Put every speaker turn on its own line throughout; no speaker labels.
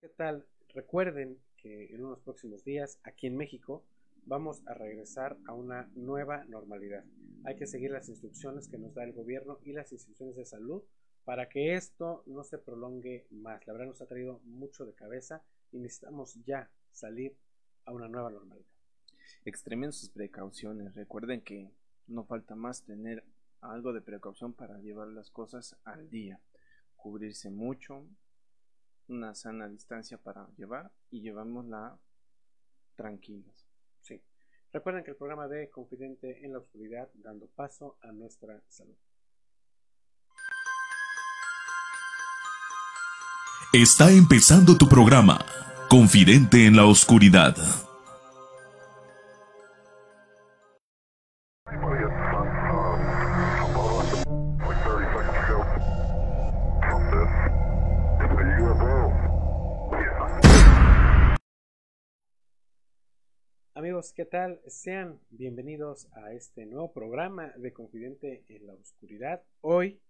¿Qué tal? Recuerden que en unos próximos días aquí en México vamos a regresar a una nueva normalidad. Hay que seguir las instrucciones que nos da el gobierno y las instituciones de salud para que esto no se prolongue más. La verdad nos ha traído mucho de cabeza y necesitamos ya salir a una nueva normalidad.
Extremen sus precauciones. Recuerden que no falta más tener algo de precaución para llevar las cosas al día. Cubrirse mucho, una sana distancia para llevar y llevámosla tranquilos.
Sí. Recuerden que el programa de Confidente en la Oscuridad dando paso a nuestra salud.
Está empezando tu programa, Confidente en la Oscuridad.
Amigos, ¿qué tal? Sean bienvenidos a este nuevo programa de Confidente en la Oscuridad. Hoy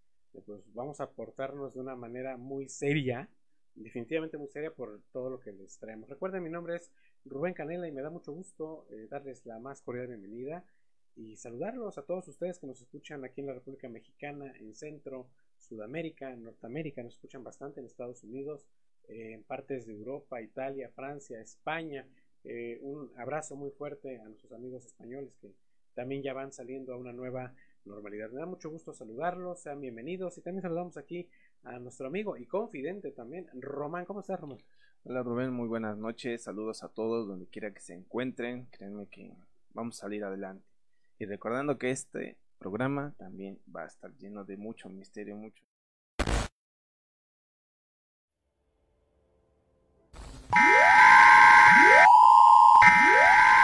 pues, vamos a aportarnos de una manera muy seria, definitivamente muy seria por todo lo que les traemos. Recuerden, mi nombre es Rubén Canela y me da mucho gusto eh, darles la más cordial bienvenida y saludarlos a todos ustedes que nos escuchan aquí en la República Mexicana, en Centro, Sudamérica, Norteamérica, nos escuchan bastante en Estados Unidos, eh, en partes de Europa, Italia, Francia, España, eh, un abrazo muy fuerte a nuestros amigos españoles que también ya van saliendo a una nueva normalidad. Me da mucho gusto saludarlos, sean bienvenidos y también saludamos aquí a nuestro amigo y confidente también, Román. ¿Cómo estás, Román?
Hola Rubén, muy buenas noches, saludos a todos donde quiera que se encuentren, créanme que vamos a salir adelante. Y recordando que este programa también va a estar lleno de mucho misterio, mucho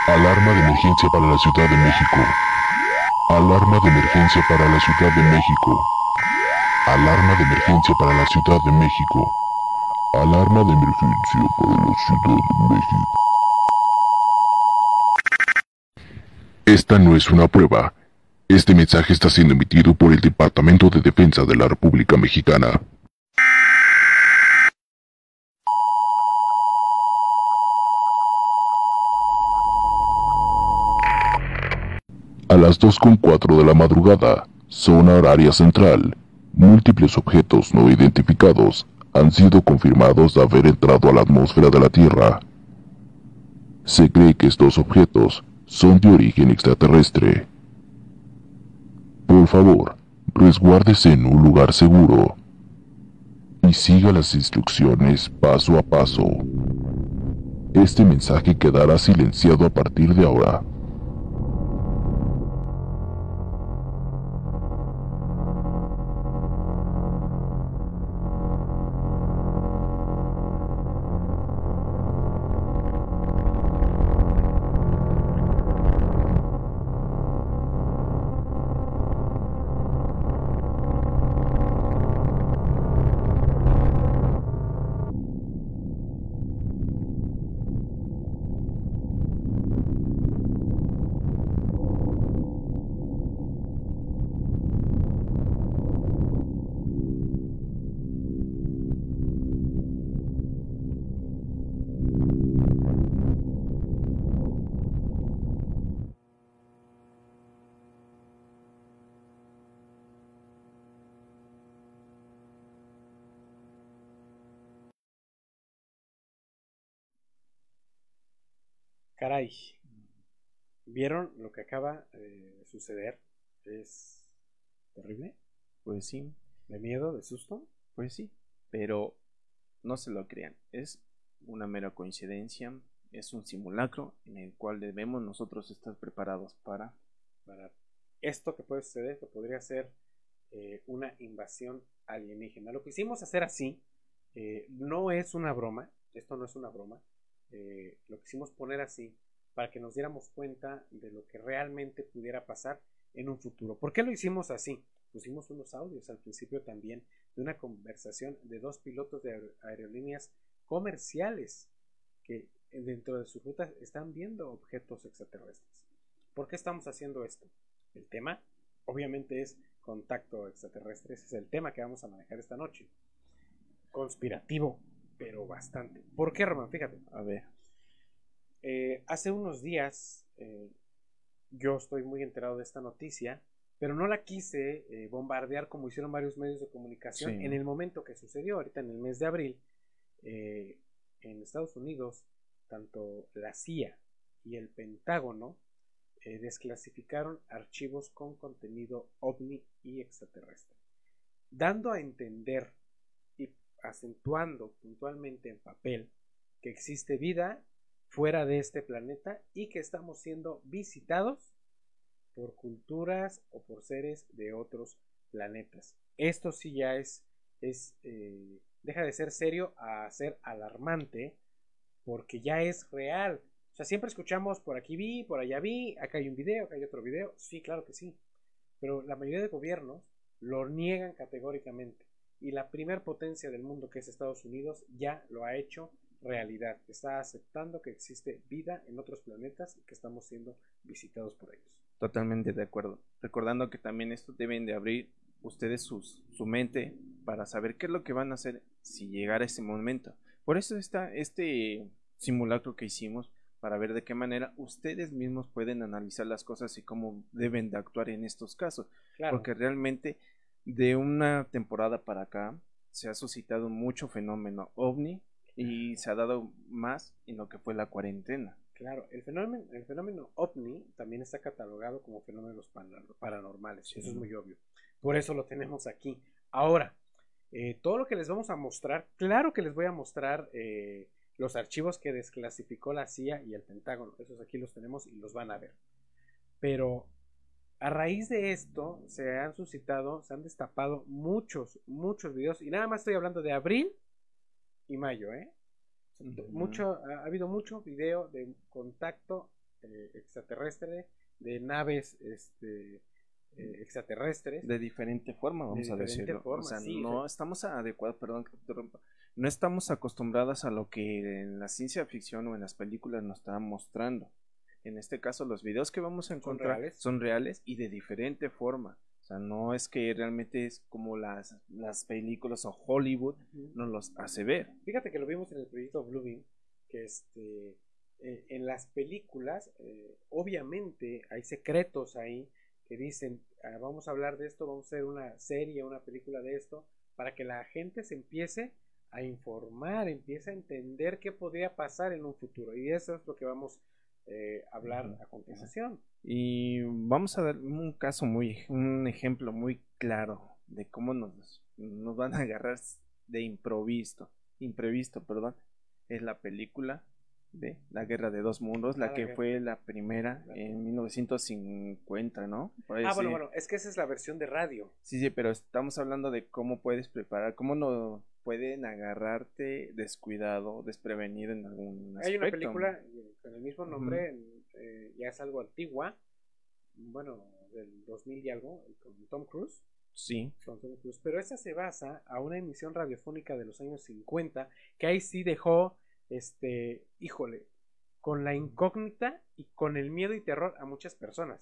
Alarma de emergencia para la Ciudad de México. Alarma de emergencia para la Ciudad de México. Alarma de emergencia para la Ciudad de México. Alarma de emergencia para la Ciudad de México. Esta no es una prueba. Este mensaje está siendo emitido por el Departamento de Defensa de la República Mexicana. A las 2.4 de la madrugada, zona horaria central, múltiples objetos no identificados han sido confirmados de haber entrado a la atmósfera de la Tierra. Se cree que estos objetos son de origen extraterrestre. Por favor, resguárdese en un lugar seguro y siga las instrucciones paso a paso. Este mensaje quedará silenciado a partir de ahora.
¿Vieron lo que acaba de suceder? Es terrible.
Pues sí,
¿De miedo? ¿De susto?
pues sí, pero no se lo crean, es una mera coincidencia, es un simulacro en el cual debemos nosotros estar preparados para
Para esto que puede suceder, que podría ser eh, una invasión alienígena. Lo que hicimos hacer así eh, no es una broma, esto no es una broma, eh, lo quisimos poner así para que nos diéramos cuenta de lo que realmente pudiera pasar en un futuro. ¿Por qué lo hicimos así? Pusimos unos audios al principio también de una conversación de dos pilotos de aer- aerolíneas comerciales que dentro de sus rutas están viendo objetos extraterrestres. ¿Por qué estamos haciendo esto? El tema obviamente es contacto extraterrestre, ese es el tema que vamos a manejar esta noche. Conspirativo, pero bastante. ¿Por qué, Román? Fíjate.
A ver.
Eh, hace unos días eh, yo estoy muy enterado de esta noticia, pero no la quise eh, bombardear como hicieron varios medios de comunicación
Sí.
en el momento que sucedió, ahorita en el mes de abril, en Estados Unidos, tanto la CIA y el Pentágono desclasificaron archivos con contenido ovni y extraterrestre, dando a entender y acentuando puntualmente en papel que existe vida fuera de este planeta y que estamos siendo visitados por culturas o por seres de otros planetas. Esto sí ya es, es eh, deja de ser serio a ser alarmante porque ya es real. O sea, siempre escuchamos por aquí vi, por allá vi, acá hay un video, acá hay otro video. Sí, claro que sí. Pero la mayoría de gobiernos lo niegan categóricamente. Y la primer potencia del mundo, que es Estados Unidos, ya lo ha hecho realidad. Está aceptando que existe vida en otros planetas y que estamos siendo visitados por ellos.
Totalmente de acuerdo. Recordando que también esto deben de abrir ustedes sus, su mente para saber qué es lo que van a hacer si llegara ese momento. Por eso está este simulacro que hicimos para ver de qué manera ustedes mismos pueden analizar las cosas y cómo deben de actuar en estos casos.
Claro.
Porque realmente de una temporada para acá se ha suscitado mucho fenómeno ovni y se ha dado más en lo que fue la cuarentena.
Claro, el fenómeno, el fenómeno ovni también está catalogado como fenómenos paranormales,
Sí.
eso es muy obvio. Por eso lo tenemos aquí. Ahora, eh, todo lo que les vamos a mostrar, claro que les voy a mostrar eh, los archivos que desclasificó la CIA y el Pentágono, esos aquí los tenemos y los van a ver. Pero a raíz de esto se han suscitado, se han destapado muchos, muchos videos, y nada más estoy hablando de abril y mayo, ¿eh? Mucho, ha, ha habido mucho video de contacto eh, extraterrestre, de naves este, eh, extraterrestres.
de diferente forma, vamos
De
a decirlo.
forma,
o sea,
sí,
no
sí.
estamos adecuados, perdón que te interrumpa, no estamos acostumbradas a lo que en la ciencia ficción o en las películas nos están mostrando. En este caso, los videos que vamos a encontrar
reales?
son reales y de diferente forma. O sea, no es que realmente es como las, las películas o Hollywood nos los hace ver.
Fíjate que lo vimos en el proyecto Bluebeam, que este, eh, en las películas, eh, obviamente hay secretos ahí que dicen, "Ah, vamos a hablar de esto, vamos a hacer una serie, una película de esto, para que la gente se empiece a informar, empiece a entender qué podría pasar en un futuro. Y eso es lo que vamos eh, hablar a continuación.
Y vamos a dar un caso muy, un ejemplo muy claro de cómo nos, nos van a agarrar de improviso, imprevisto, perdón. Es la película de La Guerra de Dos Mundos,
Ah,
la
la
que
guerra.
fue la primera
La-
en 1950, ¿no?
Ah, bueno, bueno, es que esa es la versión de radio.
Sí, sí, pero estamos hablando de cómo puedes preparar, cómo no pueden agarrarte descuidado, desprevenido en algún
Hay una película eh, con el mismo nombre, eh, ya es algo antigua, bueno, del 2000 y algo, con Tom Cruise.
Sí,
con Tom Cruise, Pero esa se basa a una emisión radiofónica de los años 50, que ahí sí dejó, este, híjole, con la incógnita y con el miedo y terror a muchas personas.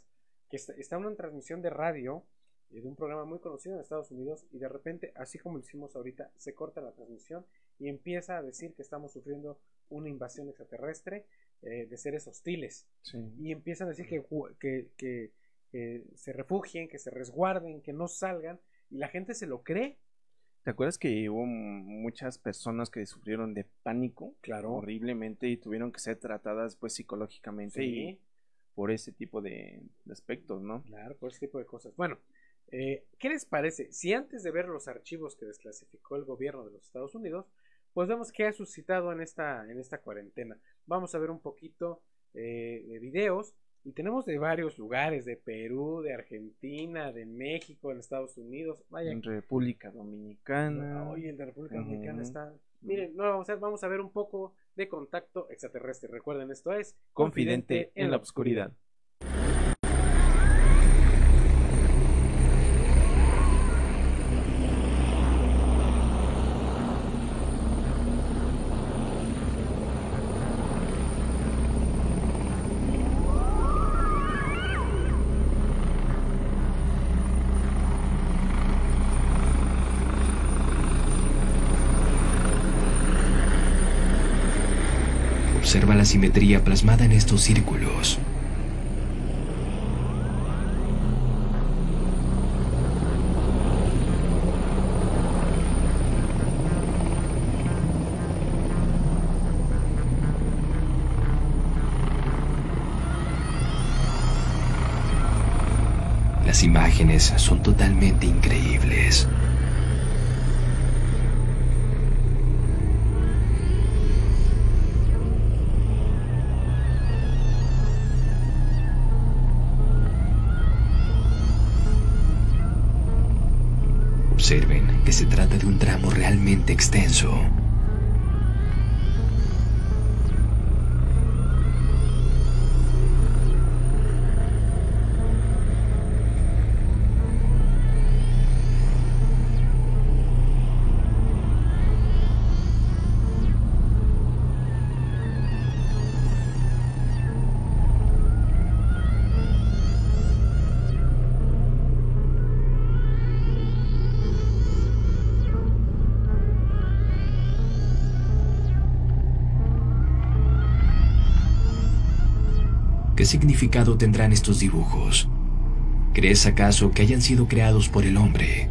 Que está, está una transmisión de radio eh, de un programa muy conocido en Estados Unidos y de repente, así como lo hicimos ahorita, se corta la transmisión y empieza a decir que estamos sufriendo una invasión extraterrestre eh, de seres hostiles
sí.
y empiezan a decir que, que, que- que se refugien, que se resguarden, que no salgan, y la gente se lo cree.
¿Te acuerdas que hubo muchas personas que sufrieron de pánico?
Claro.
Horriblemente y tuvieron que ser tratadas pues psicológicamente y por ese tipo de, de aspectos, ¿no?
claro, por ese tipo de cosas. Bueno, eh, ¿qué les parece? Si antes de ver los archivos que desclasificó el gobierno de los Estados Unidos, pues vemos qué ha suscitado en esta, en esta cuarentena. Vamos a ver un poquito eh, de videos. Y tenemos de varios lugares, de Perú, de Argentina, de México, de Estados Unidos. Vaya,
En República Dominicana.
Oye, el de República Dominicana está. Miren, no, vamos a, ver, vamos a ver un poco de contacto extraterrestre. Recuerden, esto es
Confidente en la oscuridad.
observa la simetría plasmada en estos círculos. Las imágenes son totalmente increíbles. Extenso. Significado tendrán estos dibujos? ¿Crees acaso que hayan sido creados por el hombre?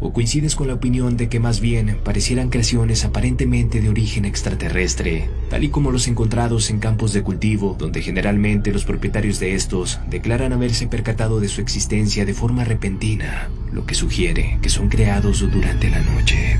¿O coincides con la opinión de que más bien parecieran creaciones aparentemente de origen extraterrestre, tal y como los encontrados en campos de cultivo, donde generalmente los propietarios de estos declaran haberse percatado de su existencia de forma repentina, lo que sugiere que son creados durante la noche?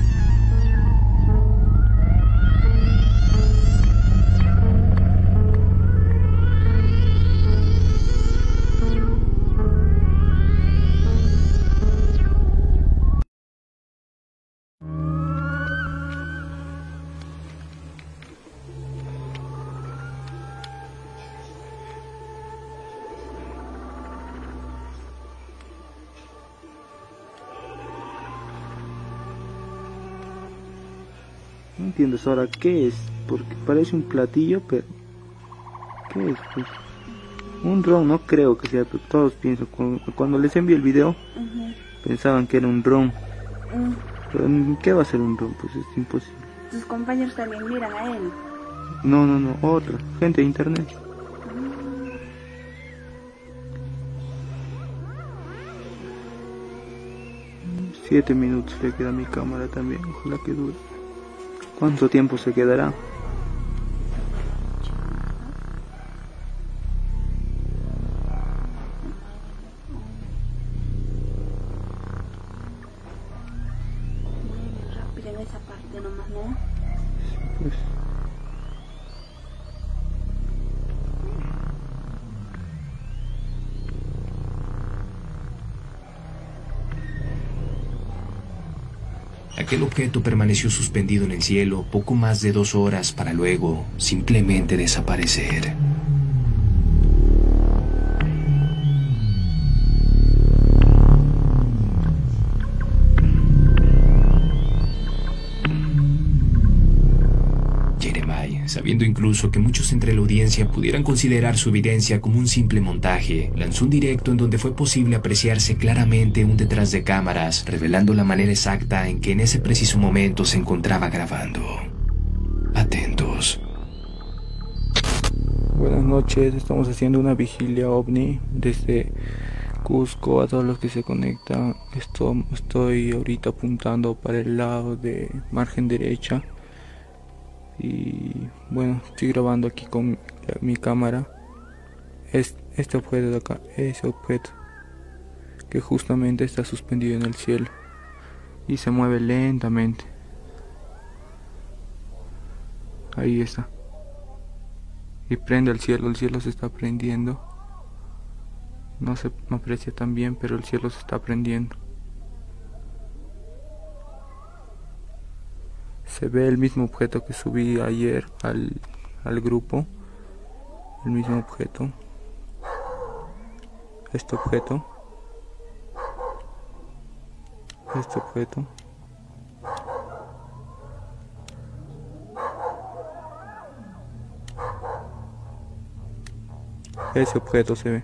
Entiendo ahora qué es, porque parece un platillo, pero ¿qué es? Pues, un ron, no creo que sea, pero todos piensan, cuando, cuando les envié el video, pensaban que era un ron.
Mm,
Pero ¿qué va a ser un ron? Pues es imposible.
Tus compañeros también miran a él.
No, no, no, otra, gente de internet. Siete minutos le queda a mi cámara también, ojalá que dure. ¿Cuánto tiempo se quedará?
Objeto permaneció suspendido en el cielo poco más de dos horas para luego simplemente desaparecer. Sabiendo incluso que muchos entre la audiencia pudieran considerar su evidencia como un simple montaje, lanzó un directo en donde fue posible apreciarse claramente un detrás de cámaras, revelando la manera exacta en que en ese preciso momento se encontraba grabando. Atentos.
buenas noches, estamos haciendo una vigilia ovni desde Cusco a todos los que se conectan. Esto, estoy ahorita apuntando para el lado de margen derecha. Y bueno, estoy grabando aquí con mi cámara. Es, este objeto de acá, ese objeto que justamente está suspendido en el cielo y se mueve lentamente. Ahí está. Y prende el cielo, el cielo se está prendiendo. No se aprecia tan bien, pero el cielo se está prendiendo. Se ve el mismo objeto que subí ayer al, al grupo. El mismo objeto. Este objeto. Este objeto. Ese objeto se ve.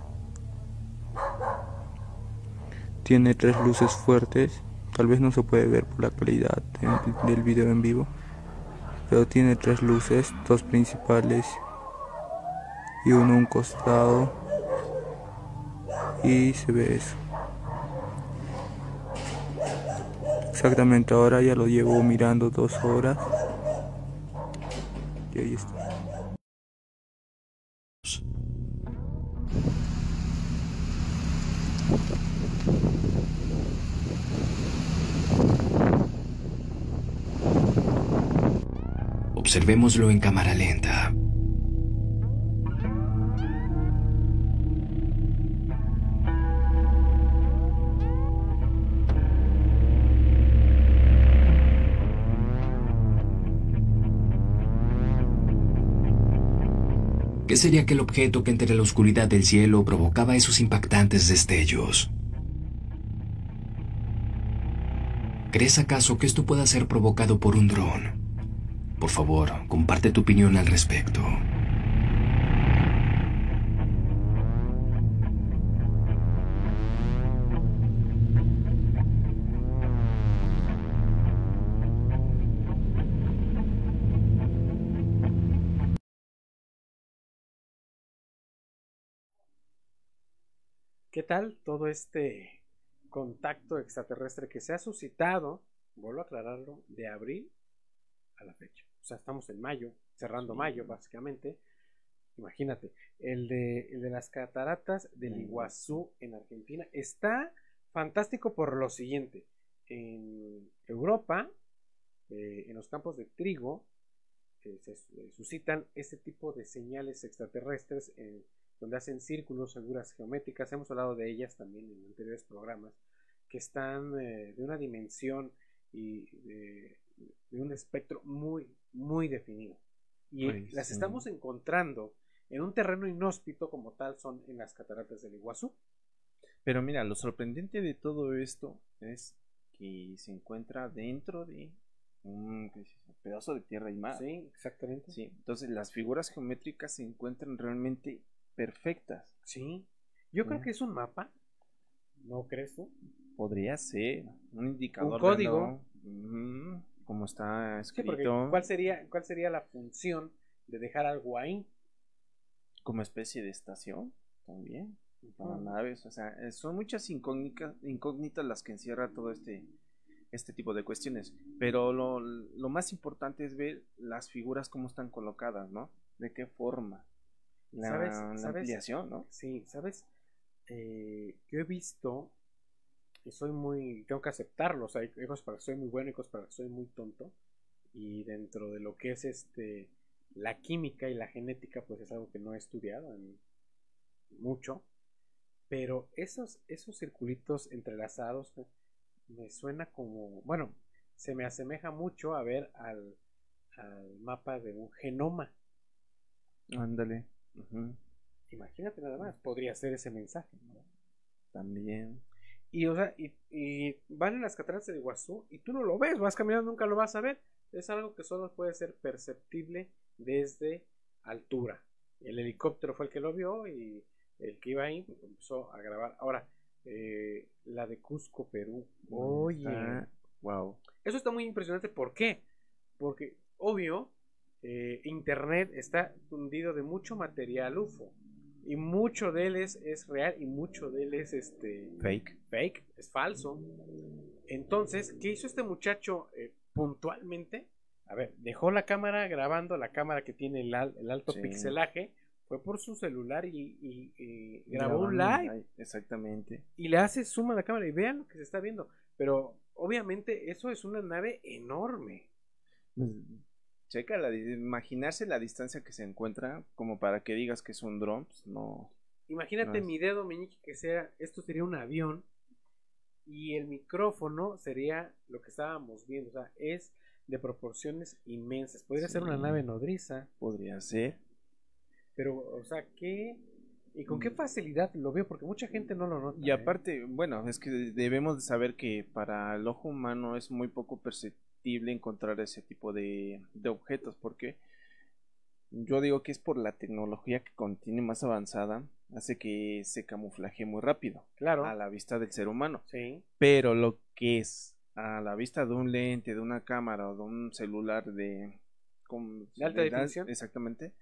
Tiene tres luces fuertes. Tal vez no se puede ver por la calidad de- del video en vivo. pero tiene tres luces, dos principales y uno a un costado y se ve eso. Exactamente ahora ya lo llevo mirando dos horas
Observémoslo en cámara lenta. ¿Qué sería aquel objeto que entre la oscuridad del cielo provocaba esos impactantes destellos? ¿Crees acaso que esto pueda ser provocado por un dron? Por favor, comparte tu opinión al respecto.
¿Qué tal todo este contacto extraterrestre que se ha suscitado, vuelvo a aclararlo, de abril a la fecha? O sea, estamos en mayo, cerrando mayo básicamente. Imagínate, el de, el de las cataratas del Iguazú en Argentina está fantástico por lo siguiente. En Europa, eh, en los campos de trigo, eh, se eh, suscitan este tipo de señales extraterrestres donde hacen círculos, figuras geométricas. Hemos hablado de ellas también en anteriores programas, que están de una dimensión y de, un espectro muy, muy definido. Y las
sí.
estamos encontrando en un terreno inhóspito como tal son en las cataratas del Iguazú.
Pero mira, lo sorprendente de todo esto es que se encuentra dentro de un pedazo de tierra y mar.
Sí, exactamente.
Sí, entonces las figuras geométricas se encuentran realmente perfectas.
Sí. Yo creo
Sí.
que es un mapa. ¿No crees tú?
Podría ser un indicador.
Un código.
de como está
Sí,
escrito.
¿cuál sería, ¿cuál sería la función de dejar algo ahí?
Como especie de estación también. Para
Ujú.
naves. O sea, eh, son muchas incógnitas, incógnitas las que encierra todo este, este tipo de cuestiones. Pero lo, lo más importante es ver las figuras cómo están colocadas, ¿no? De qué forma. La,
¿Sabes?
la
¿Sabes?
ampliación, ¿no?
Sí, ¿sabes? Eh, yo he visto, y soy muy, tengo que aceptarlo, o sea, hay cosas para que soy muy bueno y cosas para que soy muy tonto, y dentro de lo que es este, la química y la genética, pues es algo que no he estudiado en- mucho, pero esos, esos circulitos entrelazados me suena como, bueno, se me asemeja mucho a ver al, al mapa de un genoma.
Ándale.
Imagínate nada más, podría ser ese mensaje. ¿no?
También.
Y, o sea, y, y van en las cataratas de Iguazú y tú no lo ves, vas caminando, nunca lo vas a ver. Es algo que solo puede ser perceptible desde altura. El helicóptero fue el que lo vio y el que iba ahí empezó a grabar. Ahora, eh, la de Cusco, Perú. Oye,
Está- Wow.
eso está muy impresionante. ¿Por qué? Porque, obvio, eh, Internet está fundido de mucho material UFO. Y mucho de él es, es real y mucho de él es este
Fake.
fake, es falso. Entonces, ¿qué hizo este muchacho eh, puntualmente? A ver, dejó la cámara grabando, la cámara que tiene el, al- el alto
Sí.
pixelaje, fue por su celular y, y- y grabó un
Grabando
live
live, Exactamente.
y le hace zoom a la cámara y vean lo que se está viendo. Pero obviamente eso es una nave enorme.
Checa, la, di- imaginarse la distancia que se encuentra como para que digas que es un dron, pues, no.
Imagínate
No es-
mi dedo meñique que sea, esto sería un avión y el micrófono sería lo que estábamos viendo, o sea, es de proporciones inmensas. Podría ser una nave nodriza,
Podría ser.
pero, o sea, ¿qué? ¿Y con qué facilidad lo veo? Porque mucha gente no lo nota.
Y
¿eh?
aparte, bueno, es que debemos de saber que para el ojo humano es muy poco perceptible encontrar ese tipo de, de objetos, porque yo digo que es por la tecnología que contiene más avanzada, hace que se camuflaje muy rápido
Claro.
a la vista del ser humano.
Sí.
Pero lo que es a la vista de un lente, de una cámara o de un celular de con
¿De alta
edad-
definición?
exactamente,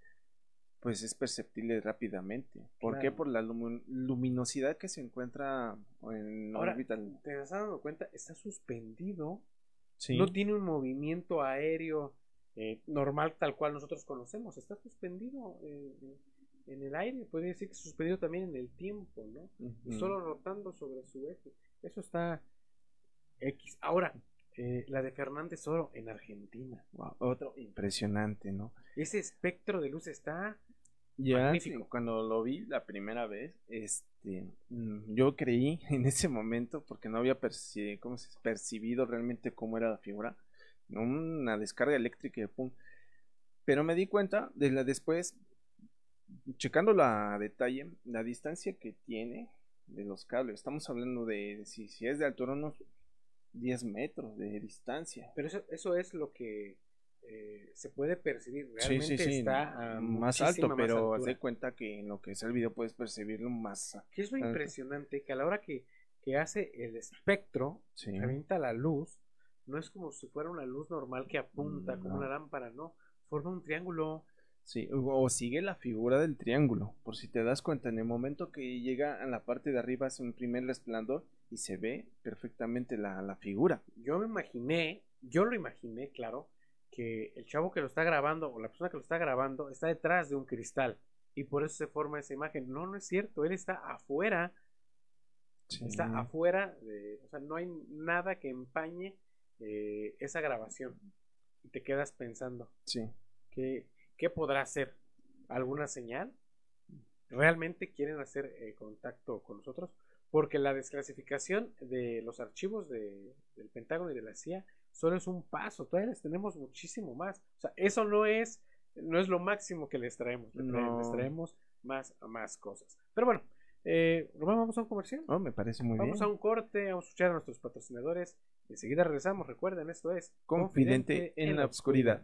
pues es perceptible rápidamente. ¿Por qué? Por la lumin- luminosidad que se encuentra en
Ahora,
órbita.
¿te has dado cuenta? Está suspendido.
Sí.
No tiene un movimiento aéreo eh, normal tal cual nosotros conocemos. Está suspendido eh, en el aire. Puede decir que suspendido también en el tiempo, ¿no? Y solo rotando sobre su eje. Eso está X. Ahora, eh, la de Fernández Oro en Argentina.
Wow, Otro impresionante, ¿no?
Ese espectro de luz está
Ya
Magnífico.
sí, cuando lo vi la primera vez, este, mm, yo creí en ese momento, porque no había percibido realmente cómo era la figura, una descarga eléctrica y pum. Pero me di cuenta después, checando la detalle, la distancia que tiene de los cables. Estamos hablando de, si, si es de altura, unos 10 metros de distancia.
Pero eso, eso es lo que eh, se puede percibir. Realmente
sí, sí,
está
más alto,
más
pero haz
altura.
de cuenta que en lo que es el video puedes percibirlo más.
¿Qué es lo
alto.
impresionante? Que a la hora que, que hace el espectro,
Sí.
revienta la luz, no es como si fuera una luz normal que apunta como
No.
una lámpara, no. Forma un triángulo.
Sí, o o sigue la figura del triángulo. Por si te das cuenta, en el momento que llega a la parte de arriba hace un primer resplandor y se ve perfectamente la, la figura.
Yo me imaginé, yo lo imaginé, claro, que el chavo que lo está grabando o la persona que lo está grabando está detrás de un cristal y por eso se forma esa imagen. No, no es cierto, él está afuera está afuera, de, o sea, no hay nada que empañe eh, esa grabación. Y te quedas pensando,
Sí.
¿qué, qué podrá hacer? ¿Alguna señal? ¿Realmente quieren hacer eh, contacto con nosotros? Porque la desclasificación de los archivos de- del Pentágono y de la CIA solo es un paso, todavía les tenemos muchísimo más. O sea, eso no es, no es lo máximo que les traemos, les traemos,
No.
les traemos más, más cosas. Pero bueno, eh, Román, vamos a un comercial.
Oh, me parece muy
Vamos
bien.
a un corte, vamos a escuchar a nuestros patrocinadores. Enseguida regresamos. Recuerden, esto es
Confidente en la oscuridad.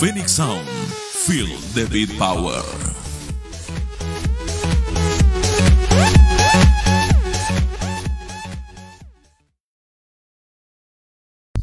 Phoenix Sound, feel the beat power.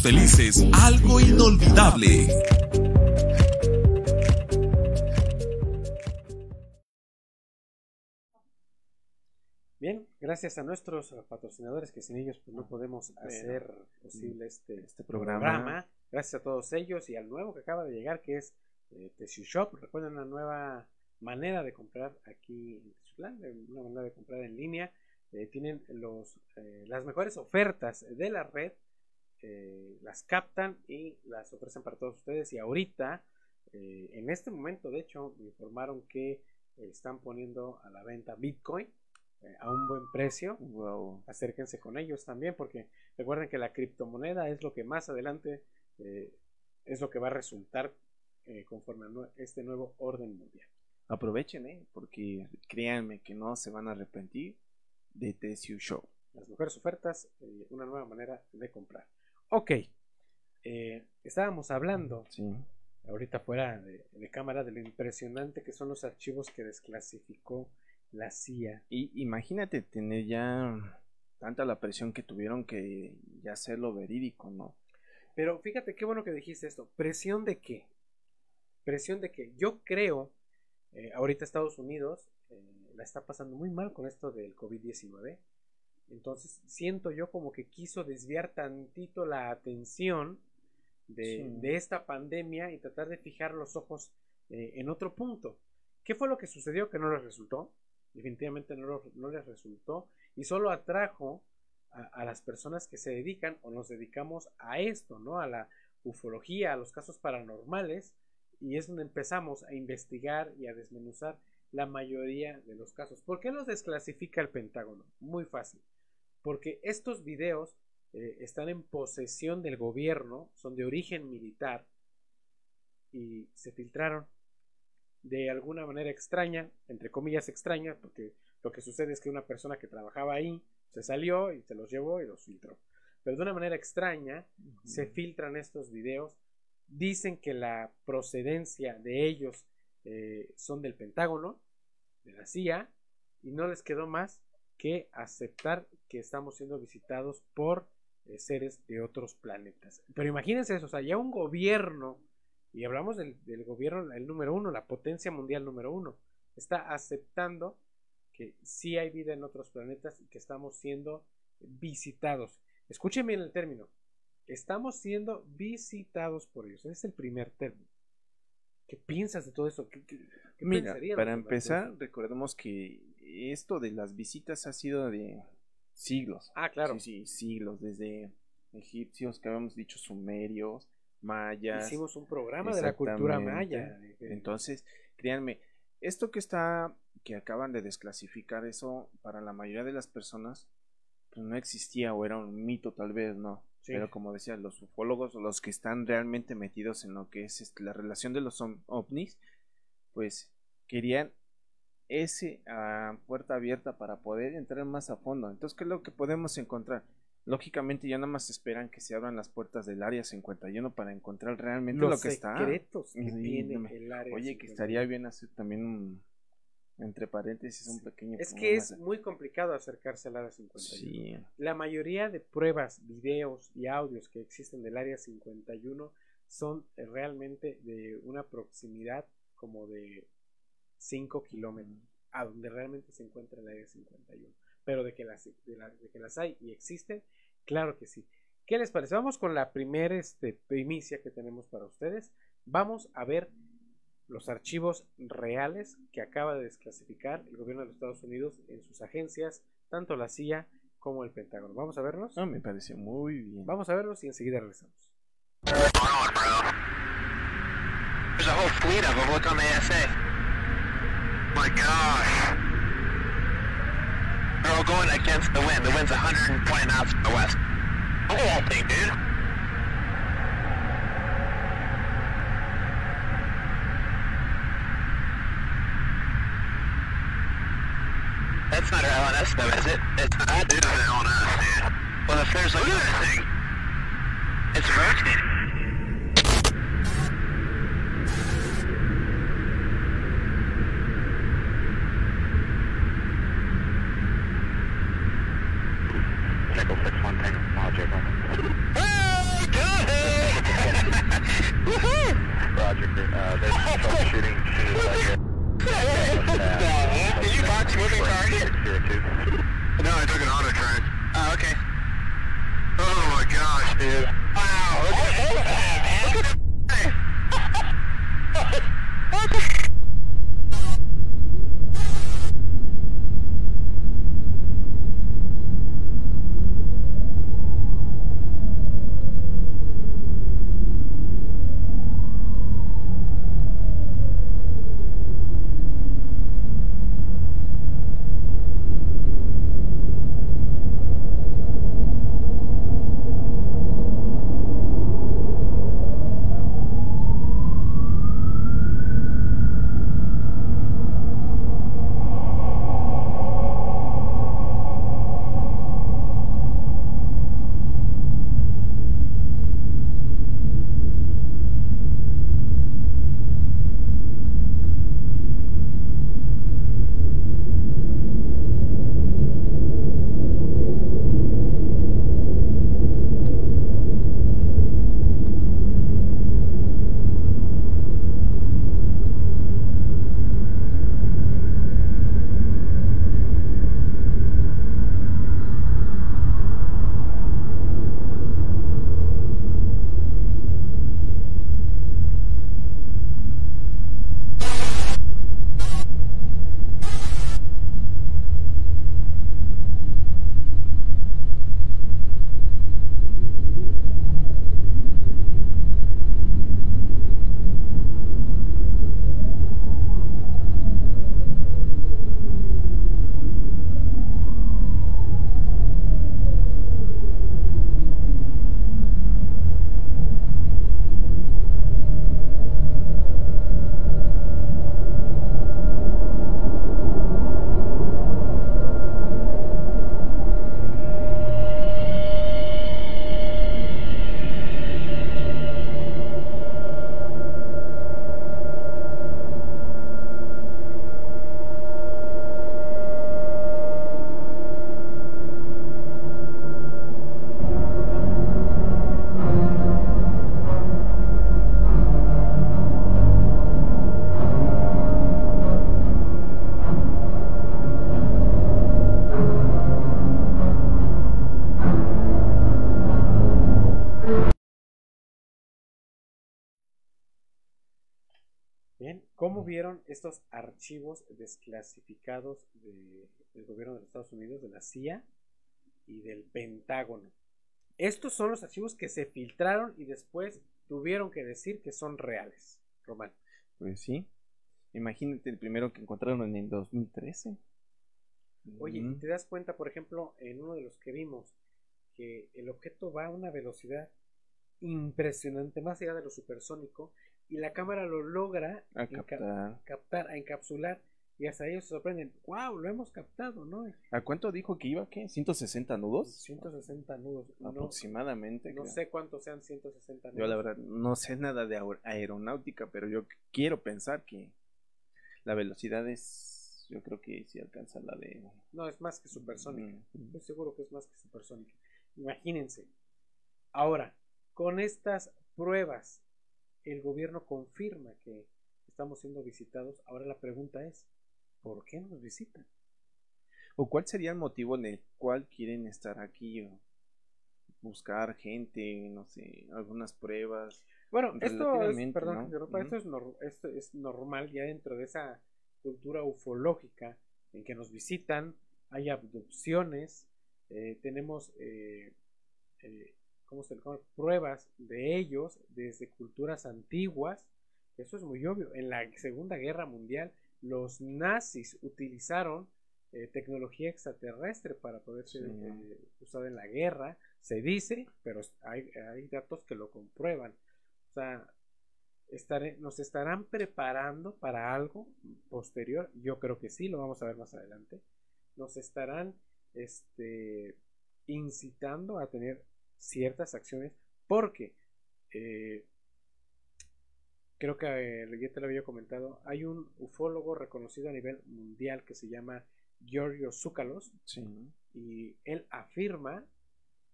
felices algo inolvidable.
Bien, gracias a nuestros patrocinadores que sin ellos pues, no podemos hacer posible este,
Este
programa.
programa.
Gracias a todos ellos y al nuevo que acaba de llegar que es eh, Tessue Shop. Recuerden una nueva manera de comprar aquí en Tezutlán, de- una manera de comprar en línea. Eh, tienen los, eh, las mejores ofertas de la red, eh, las captan y las ofrecen para todos ustedes. Y ahorita, eh, en este momento, de hecho, me informaron que están poniendo a la venta Bitcoin eh, a un buen precio.
Wow.
Acérquense con ellos también, porque recuerden que la criptomoneda es lo que más adelante es lo que va a resultar conforme a este nuevo orden mundial.
Aprovechen, ¿eh? Porque créanme que no se van a arrepentir de TSU Show.
Las mejores ofertas, una nueva manera de comprar. Ok, eh, estábamos hablando
Sí.
ahorita fuera de, de cámara de lo impresionante que son los archivos que desclasificó la CIA.
Y imagínate tener ya tanta la presión que tuvieron que ya hacerlo verídico, ¿no?
Pero fíjate qué bueno que dijiste esto. ¿Presión de qué? Presión de que yo creo, eh, ahorita Estados Unidos eh, la está pasando muy mal con esto del COVID-19. Entonces siento yo como que quiso desviar tantito la atención de,
Sí.
de esta pandemia y tratar de fijar los ojos eh, en otro punto. ¿Qué fue lo que sucedió que no les resultó? Definitivamente no, lo- no les resultó y solo atrajo a, a las personas que se dedican o nos dedicamos a esto, ¿no? A la ufología, a los casos paranormales y es donde empezamos a investigar y a desmenuzar la mayoría de los casos. ¿Por qué los desclasifica el Pentágono? Muy fácil. Porque estos videos eh, están en posesión del gobierno, son de origen militar y se filtraron de alguna manera extraña, entre comillas extraña, porque lo que sucede es que una persona que trabajaba ahí se salió y se los llevó y los filtró. Pero de una manera extraña se filtran estos videos, dicen que la procedencia de ellos eh, son del Pentágono, de la CIA, y no les quedó más que aceptar que estamos siendo visitados por eh, seres de otros planetas. Pero imagínense eso, o sea, ya un gobierno, y hablamos del, del gobierno, el número uno, la potencia mundial número uno, está aceptando que sí hay vida en otros planetas y que estamos siendo visitados. Escuchen bien el término. Estamos siendo visitados por ellos. Ese es el primer término. ¿Qué piensas de todo eso? ¿Qué, qué- qué
Mira, para empezar, recordemos que esto de las visitas ha sido de siglos.
Ah, claro.
Sí, sí, siglos, desde egipcios, que habíamos dicho sumerios, mayas.
Hicimos un programa de la cultura maya.
Entonces, créanme, esto que está, que acaban de desclasificar, eso para la mayoría de las personas, pues no existía o era un mito tal vez, ¿no?
Sí.
Pero como decía, los ufólogos, los que están realmente metidos en lo que es este, la relación de los ovnis, pues querían ese puerta abierta para poder entrar más a fondo. Entonces, ¿qué es lo que podemos encontrar? Lógicamente ya nada más esperan que se abran las puertas del área 51 para encontrar realmente
los
lo que está.
secretos que
Sí,
tiene
no me-
el área.
Oye, que
51.
estaría bien hacer también un, entre paréntesis, un pequeño...
Es que es muy complicado acercarse al área 51.
Sí,
La mayoría de pruebas, videos y audios que existen del área 51 son realmente de una proximidad como de 5 kilómetros a donde realmente se encuentra el área 51. Pero de que las, de la- de que las hay y existen, claro que sí. ¿Qué les parece? Vamos con la primera este, primicia que tenemos para ustedes. Vamos a ver los archivos reales que acaba de desclasificar el gobierno de los Estados Unidos en sus agencias, tanto la CIA como el Pentágono. Vamos a verlos.
Ah, me pareció muy bien.
Vamos a verlos y enseguida regresamos.
There's a whole fleet of them. Look on the ASA. My gosh. They're all going against the wind. The wind's 120 knots from the west. Look at that thing, dude. That's not our LNS though, is it? It's not. It is an LNS, dude. Well, if there's like... Look at that thing. It's rotating.
¿Cómo vieron estos archivos desclasificados de- del gobierno de los Estados Unidos, de la CIA y del Pentágono? Estos son los archivos que se filtraron y después tuvieron que decir que son reales. Román.
Pues sí. Imagínate el primero que encontraron en el 2013.
Oye,
Mm.
te das cuenta, por ejemplo, en uno de los que vimos, que el objeto va a una velocidad impresionante, más allá de lo supersónico, y la cámara lo logra
a captar.
captar, a encapsular, y hasta ellos se sorprenden, wow, lo hemos captado, ¿no?
¿A cuánto dijo que iba? ¿Qué? ¿160 nudos?
160 nudos. No,
Aproximadamente.
no sé cuántos sean 160 nudos.
Yo la verdad no sé nada de aer- aeronáutica, pero yo quiero pensar que la velocidad es, yo creo que sí alcanza la de...
No, es más que supersónica.
Mm.
Estoy seguro que es más que supersónica. Imagínense. Ahora, con estas pruebas, el gobierno confirma que estamos siendo visitados. Ahora la pregunta es, ¿por qué nos visitan?
¿O cuál sería el motivo en el cual quieren estar aquí? O buscar gente, no sé, algunas pruebas.
Bueno, esto es, perdón,
¿no?
esto, es nor- esto es normal ya dentro de esa cultura ufológica en que nos visitan, hay abducciones, eh, tenemos eh, eh, ¿cómo se le llama? pruebas de ellos desde culturas antiguas. Eso es muy obvio. En la Segunda Guerra Mundial, los nazis utilizaron eh, tecnología extraterrestre para poder ser
Sí.
eh, usada en la guerra. Se dice, pero hay, hay datos que lo comprueban. O sea, estaré- nos estarán preparando para algo posterior. Yo creo que sí, lo vamos a ver más adelante. Nos estarán este, incitando a tener ciertas acciones porque eh, creo que eh, ya te lo había comentado. Hay un ufólogo reconocido a nivel mundial que se llama Giorgio Zúcalos
Sí.
y él afirma,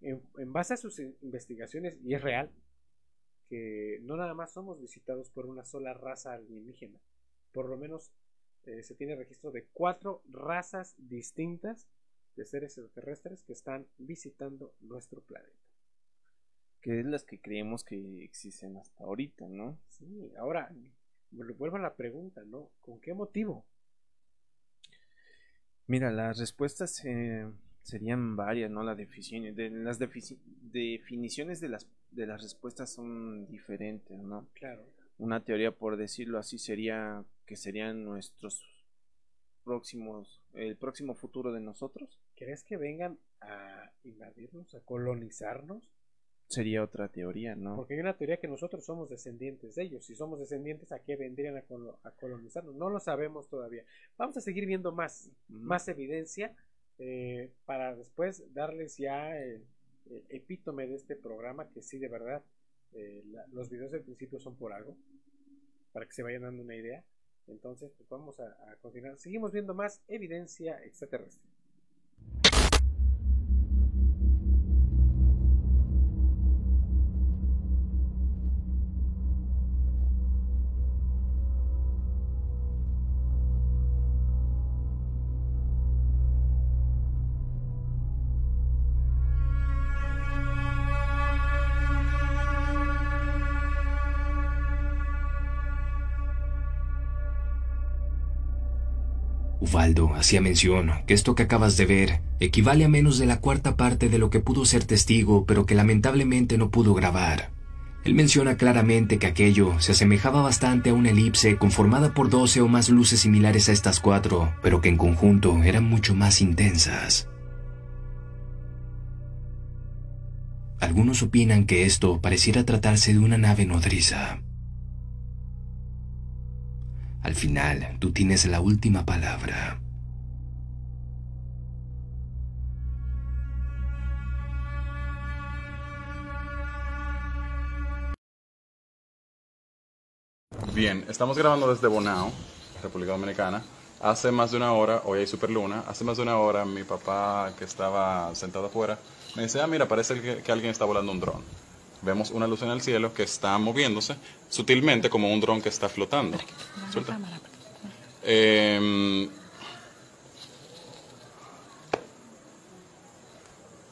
en, en base a sus in- investigaciones, y es real, que no nada más somos visitados por una sola raza alienígena. Por lo menos eh, se tiene registro de cuatro razas distintas de seres extraterrestres que están visitando nuestro planeta.
Que es las que creemos que existen hasta ahorita, ¿no?
Sí, ahora, vu- vuelvo a la pregunta, ¿no? ¿Con qué motivo?
Mira, las respuestas eh, serían varias, ¿no? La definición, de, las definiciones de las, de las respuestas son diferentes, ¿no?
Claro.
Una teoría, por decirlo así, sería que serían nuestros próximos, el próximo futuro de nosotros.
¿Crees que vengan a invadirnos, a colonizarnos?
Sería otra teoría, ¿no?
Porque hay una teoría que nosotros somos descendientes de ellos. Si somos descendientes, ¿a qué vendrían a, colo- a colonizarnos? No lo sabemos todavía. Vamos a seguir viendo más, más evidencia eh, para después darles ya el, el epítome de este programa, que sí, de verdad, eh, la- los videos del principio son por algo, para que se vayan dando una idea. Entonces, pues vamos a, a continuar. Seguimos viendo más evidencia extraterrestre.
Ubaldo hacía mención que esto que acabas de ver equivale a menos de la cuarta parte de lo que pudo ser testigo, pero que lamentablemente no pudo grabar. Él menciona claramente que aquello se asemejaba bastante a una elipse conformada por 12 o más luces similares a estas cuatro, pero que en conjunto eran mucho más intensas. Algunos opinan que esto pareciera tratarse de una nave nodriza. Al final, tú tienes la última palabra.
Bien, estamos grabando desde Bonao, República Dominicana. Hace más de una hora, hoy hay superluna, hace más de una hora mi papá que estaba sentado afuera me dice, ah, mira, parece que, que alguien está volando un dron. Vemos una luz en el cielo que está moviéndose sutilmente como un dron que está flotando. Suelta. Em,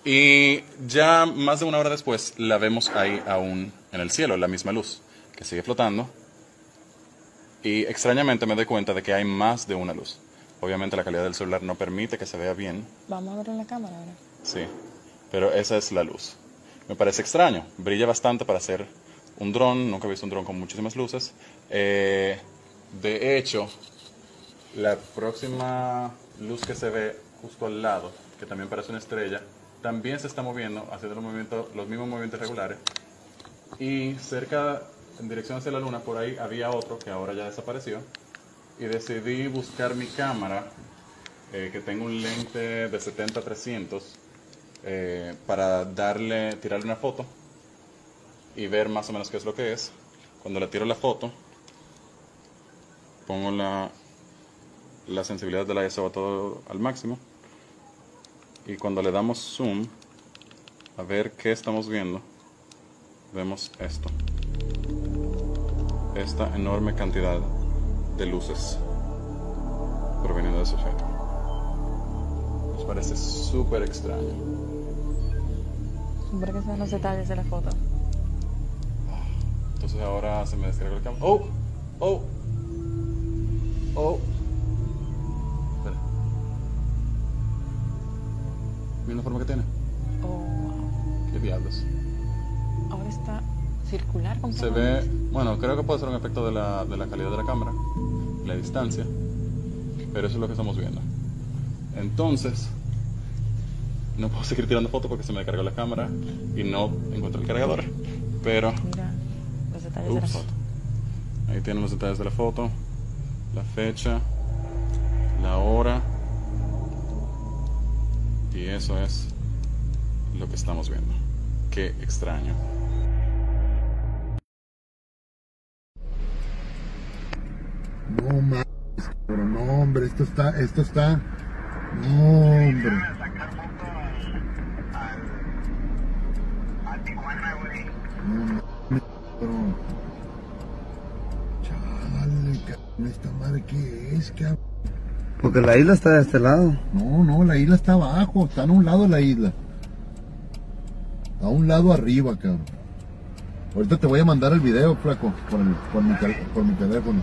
y ya más de una hora después la vemos ahí aún en el cielo, la misma luz, que sigue flotando Y extrañamente me doy cuenta de que hay más de una luz. Obviamente la calidad del celular no permite que se vea bien,
Vamos a ver en la cámara ahora.
sí, pero esa es la luz. Me parece extraño, brilla bastante para ser un dron, nunca he visto un dron con muchísimas luces. Eh, de hecho, la próxima luz que se ve justo al lado, que también parece una estrella, también se está moviendo, haciendo los, movimientos, los mismos movimientos regulares. Y cerca, en dirección hacia la luna, por ahí había otro que ahora ya desapareció. Y decidí buscar mi cámara, eh, que tengo un lente de 70-300, eh, para darle, tirarle una foto y ver más o menos qué es lo que es. Cuando le tiro la foto, pongo la, la sensibilidad de la ISO a todo al máximo. Y cuando le damos zoom, a ver qué estamos viendo, vemos esto. Esta enorme cantidad de luces proveniendo de ese objeto. Nos parece súper extraño.
Siempre que sean los detalles de la foto.
Entonces ahora se me descarga el cámara. ¡Oh! ¡Oh! ¡Oh! Espera. Mira la forma que tiene.
Oh, wow.
¿Qué diablos?
Ahora está circular
Se
completamente.
ve, bueno, creo que puede ser un efecto de la, de la calidad de la cámara, la distancia, pero eso es lo que estamos viendo. Entonces, no puedo seguir tirando fotos porque se me descargó la cámara y no encuentro el cargador. Pero
Mira los detalles de la foto.
ahí tienen los detalles de la foto, la fecha, la hora, y eso es lo que estamos viendo. Qué extraño.
No mames, pero no, hombre, esto está, esto está. No, hombre. Qué es, cabrón.
Porque la isla está de este lado.
No, no, la isla está abajo, está a un lado la isla. A un lado arriba, cabrón. Ahorita te voy a mandar el video, flaco, por, el, por, mi, por mi teléfono.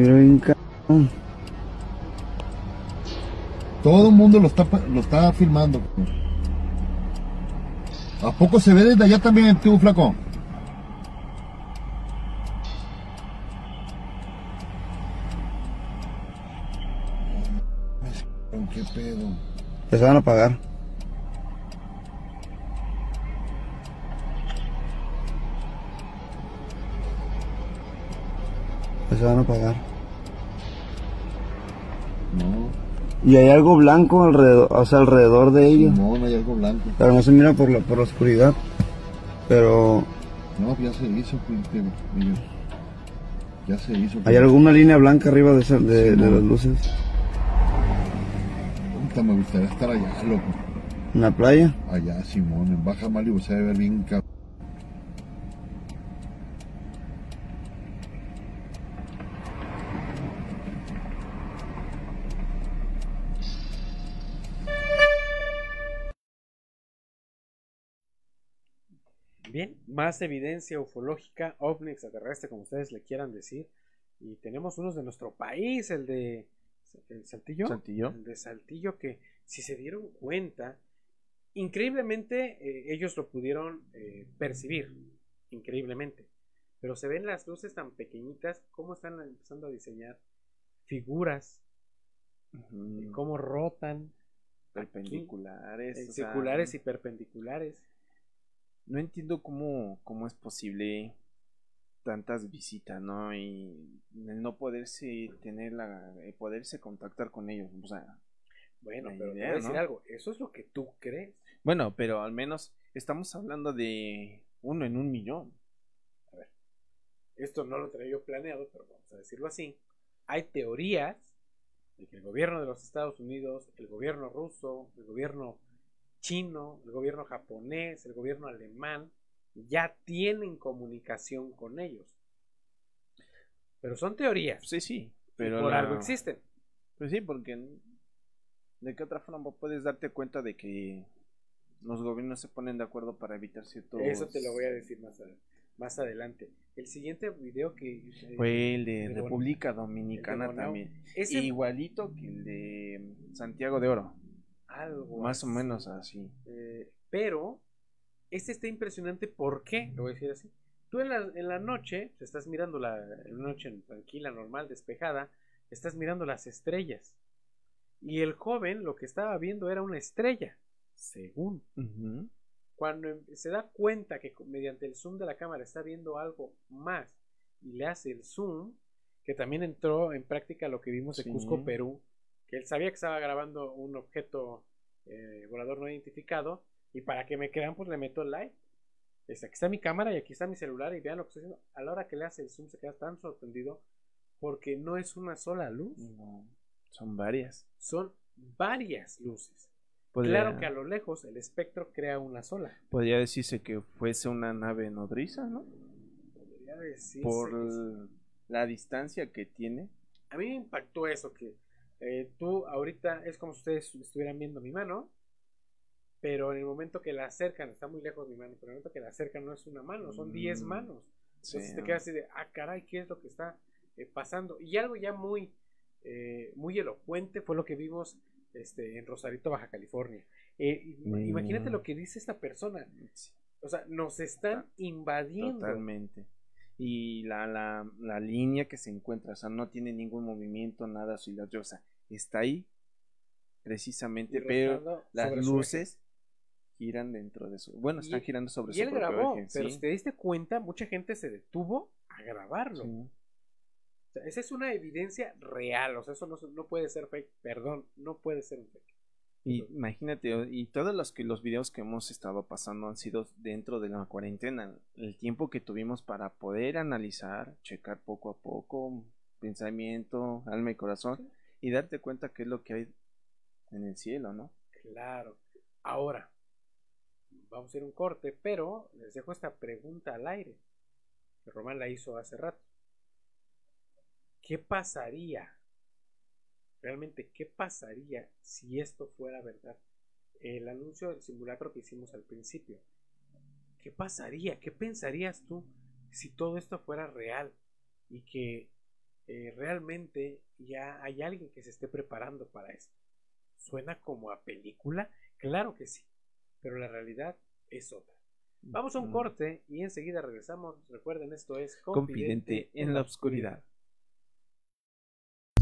Se miró bien cabrón.
Todo el mundo lo está, lo está filmando. ¿A poco se ve desde allá también tú, flaco? ¿Qué pedo?
Se van a pagar. Se van a pagar. Y hay algo blanco alrededor, o sea, alrededor de ellos.
no, no hay algo blanco.
Pero no se mira por la, por la oscuridad. Pero
No, ya se hizo, pues, que- Miguel. Ya se hizo.
hay
pues.
alguna línea blanca arriba de, esa- de, de las luces.
Puta, me gustaría estar allá, loco.
En la playa.
Allá, Simón, en Baja Malibu se debe ver bien cabrón.
Bien, más evidencia ufológica, ovni extraterrestre, como ustedes le quieran decir. Y tenemos unos de nuestro país, el de el Saltillo.
Saltillo.
El de Saltillo, que si se dieron cuenta, increíblemente eh, ellos lo pudieron eh, percibir, increíblemente. Pero se ven las luces tan pequeñitas, cómo están empezando a diseñar figuras, y cómo rotan,
Perpendiculares.
eh,
sea,
circulares y perpendiculares.
No entiendo cómo, cómo es posible tantas visitas, ¿no? Y el no poderse tener la, poderse contactar con ellos, o sea,
Bueno, pero te voy a decir
¿no?
algo, eso es lo que tú crees.
Bueno, pero al menos estamos hablando de uno en un millón.
Esto no lo tenía yo planeado, pero vamos a decirlo así. Hay teorías de que el gobierno de los Estados Unidos, el gobierno ruso, el gobierno chino, el gobierno japonés, el gobierno alemán, ya tienen comunicación con ellos. Pero son teorías.
Sí, sí. Pero
por
la-
algo existen.
Pues sí, porque de qué otra forma puedes darte cuenta de que los gobiernos se ponen de acuerdo para evitar ciertos...
Eso te lo voy a decir más, a- más adelante. El siguiente video que... eh,
Fue el de República Dominicana
el de Bonao.
también.
Ese-
Igualito que el de Santiago de Oro.
Algo
Más o menos así.
Eh, pero este está impresionante. ¿Por qué? Lo voy a decir así. Tú en la, en la noche, te estás mirando la noche tranquila, normal, despejada, estás mirando las estrellas. Y el joven lo que estaba viendo era una estrella, según. Cuando em- se da cuenta que mediante el zoom de la cámara está viendo algo más y le hace el zoom, que también entró en práctica lo que vimos en
Sí.
Cusco, Perú, que él sabía que estaba grabando un objeto eh, volador no identificado y para que me crean pues le meto el like. Este, aquí está mi cámara y aquí está mi celular y vean lo que estoy haciendo. A la hora que le hace el zoom se queda tan sorprendido porque no es una sola luz,
No, son varias.
son varias luces.
Podría,
Claro que a lo lejos el espectro crea una sola.
podría decirse que fuese una nave nodriza, ¿no?
Podría decirse
Por la distancia que tiene.
A mí me impactó eso, que eh, tú ahorita es como si ustedes estuvieran viendo mi mano, pero en el momento que la acercan, está muy lejos mi mano, pero en el momento que la acercan no es una mano, son 10
Mm,
manos. Entonces
sí.
te quedas así de, ah, caray, ¿qué es lo que está eh, pasando? Y algo ya muy, eh, muy elocuente fue lo que vimos este, en Rosarito, Baja California. Eh,
Mm.
Imagínate lo que dice esta persona. O sea, nos están invadiendo.
Totalmente. Y la, la, la línea que se encuentra, o sea, no tiene ningún movimiento, nada silenciosa. Está ahí, precisamente,
Y
pero las luces giran dentro de su. Bueno, están
Y-
girando sobre
Y
su
él
propio
grabó, pero
sí.
si te diste cuenta, mucha gente se detuvo a grabarlo.
Sí.
O sea, esa es una evidencia real, o sea, eso no, no puede ser fake, perdón, no puede ser un fake.
Y imagínate, y todos los que los videos que hemos estado pasando han sido dentro de la cuarentena. El tiempo que tuvimos para poder analizar, checar poco a poco, pensamiento, alma y corazón, y darte cuenta qué es lo que hay en el cielo, ¿no?
Claro. Ahora, vamos a ir a un corte, pero les dejo esta pregunta al aire, que Román la hizo hace rato. ¿Qué pasaría? Realmente, ¿qué pasaría si esto fuera verdad? El anuncio del simulacro que hicimos al principio. ¿Qué pasaría? ¿Qué pensarías tú si todo esto fuera real? Y que eh, realmente ya hay alguien que se esté preparando para esto. ¿Suena como a película? Claro que sí, pero la realidad es otra. Vamos a un corte y enseguida regresamos. Recuerden, esto es
Confidente en la oscuridad.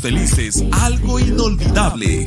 felices algo inolvidable.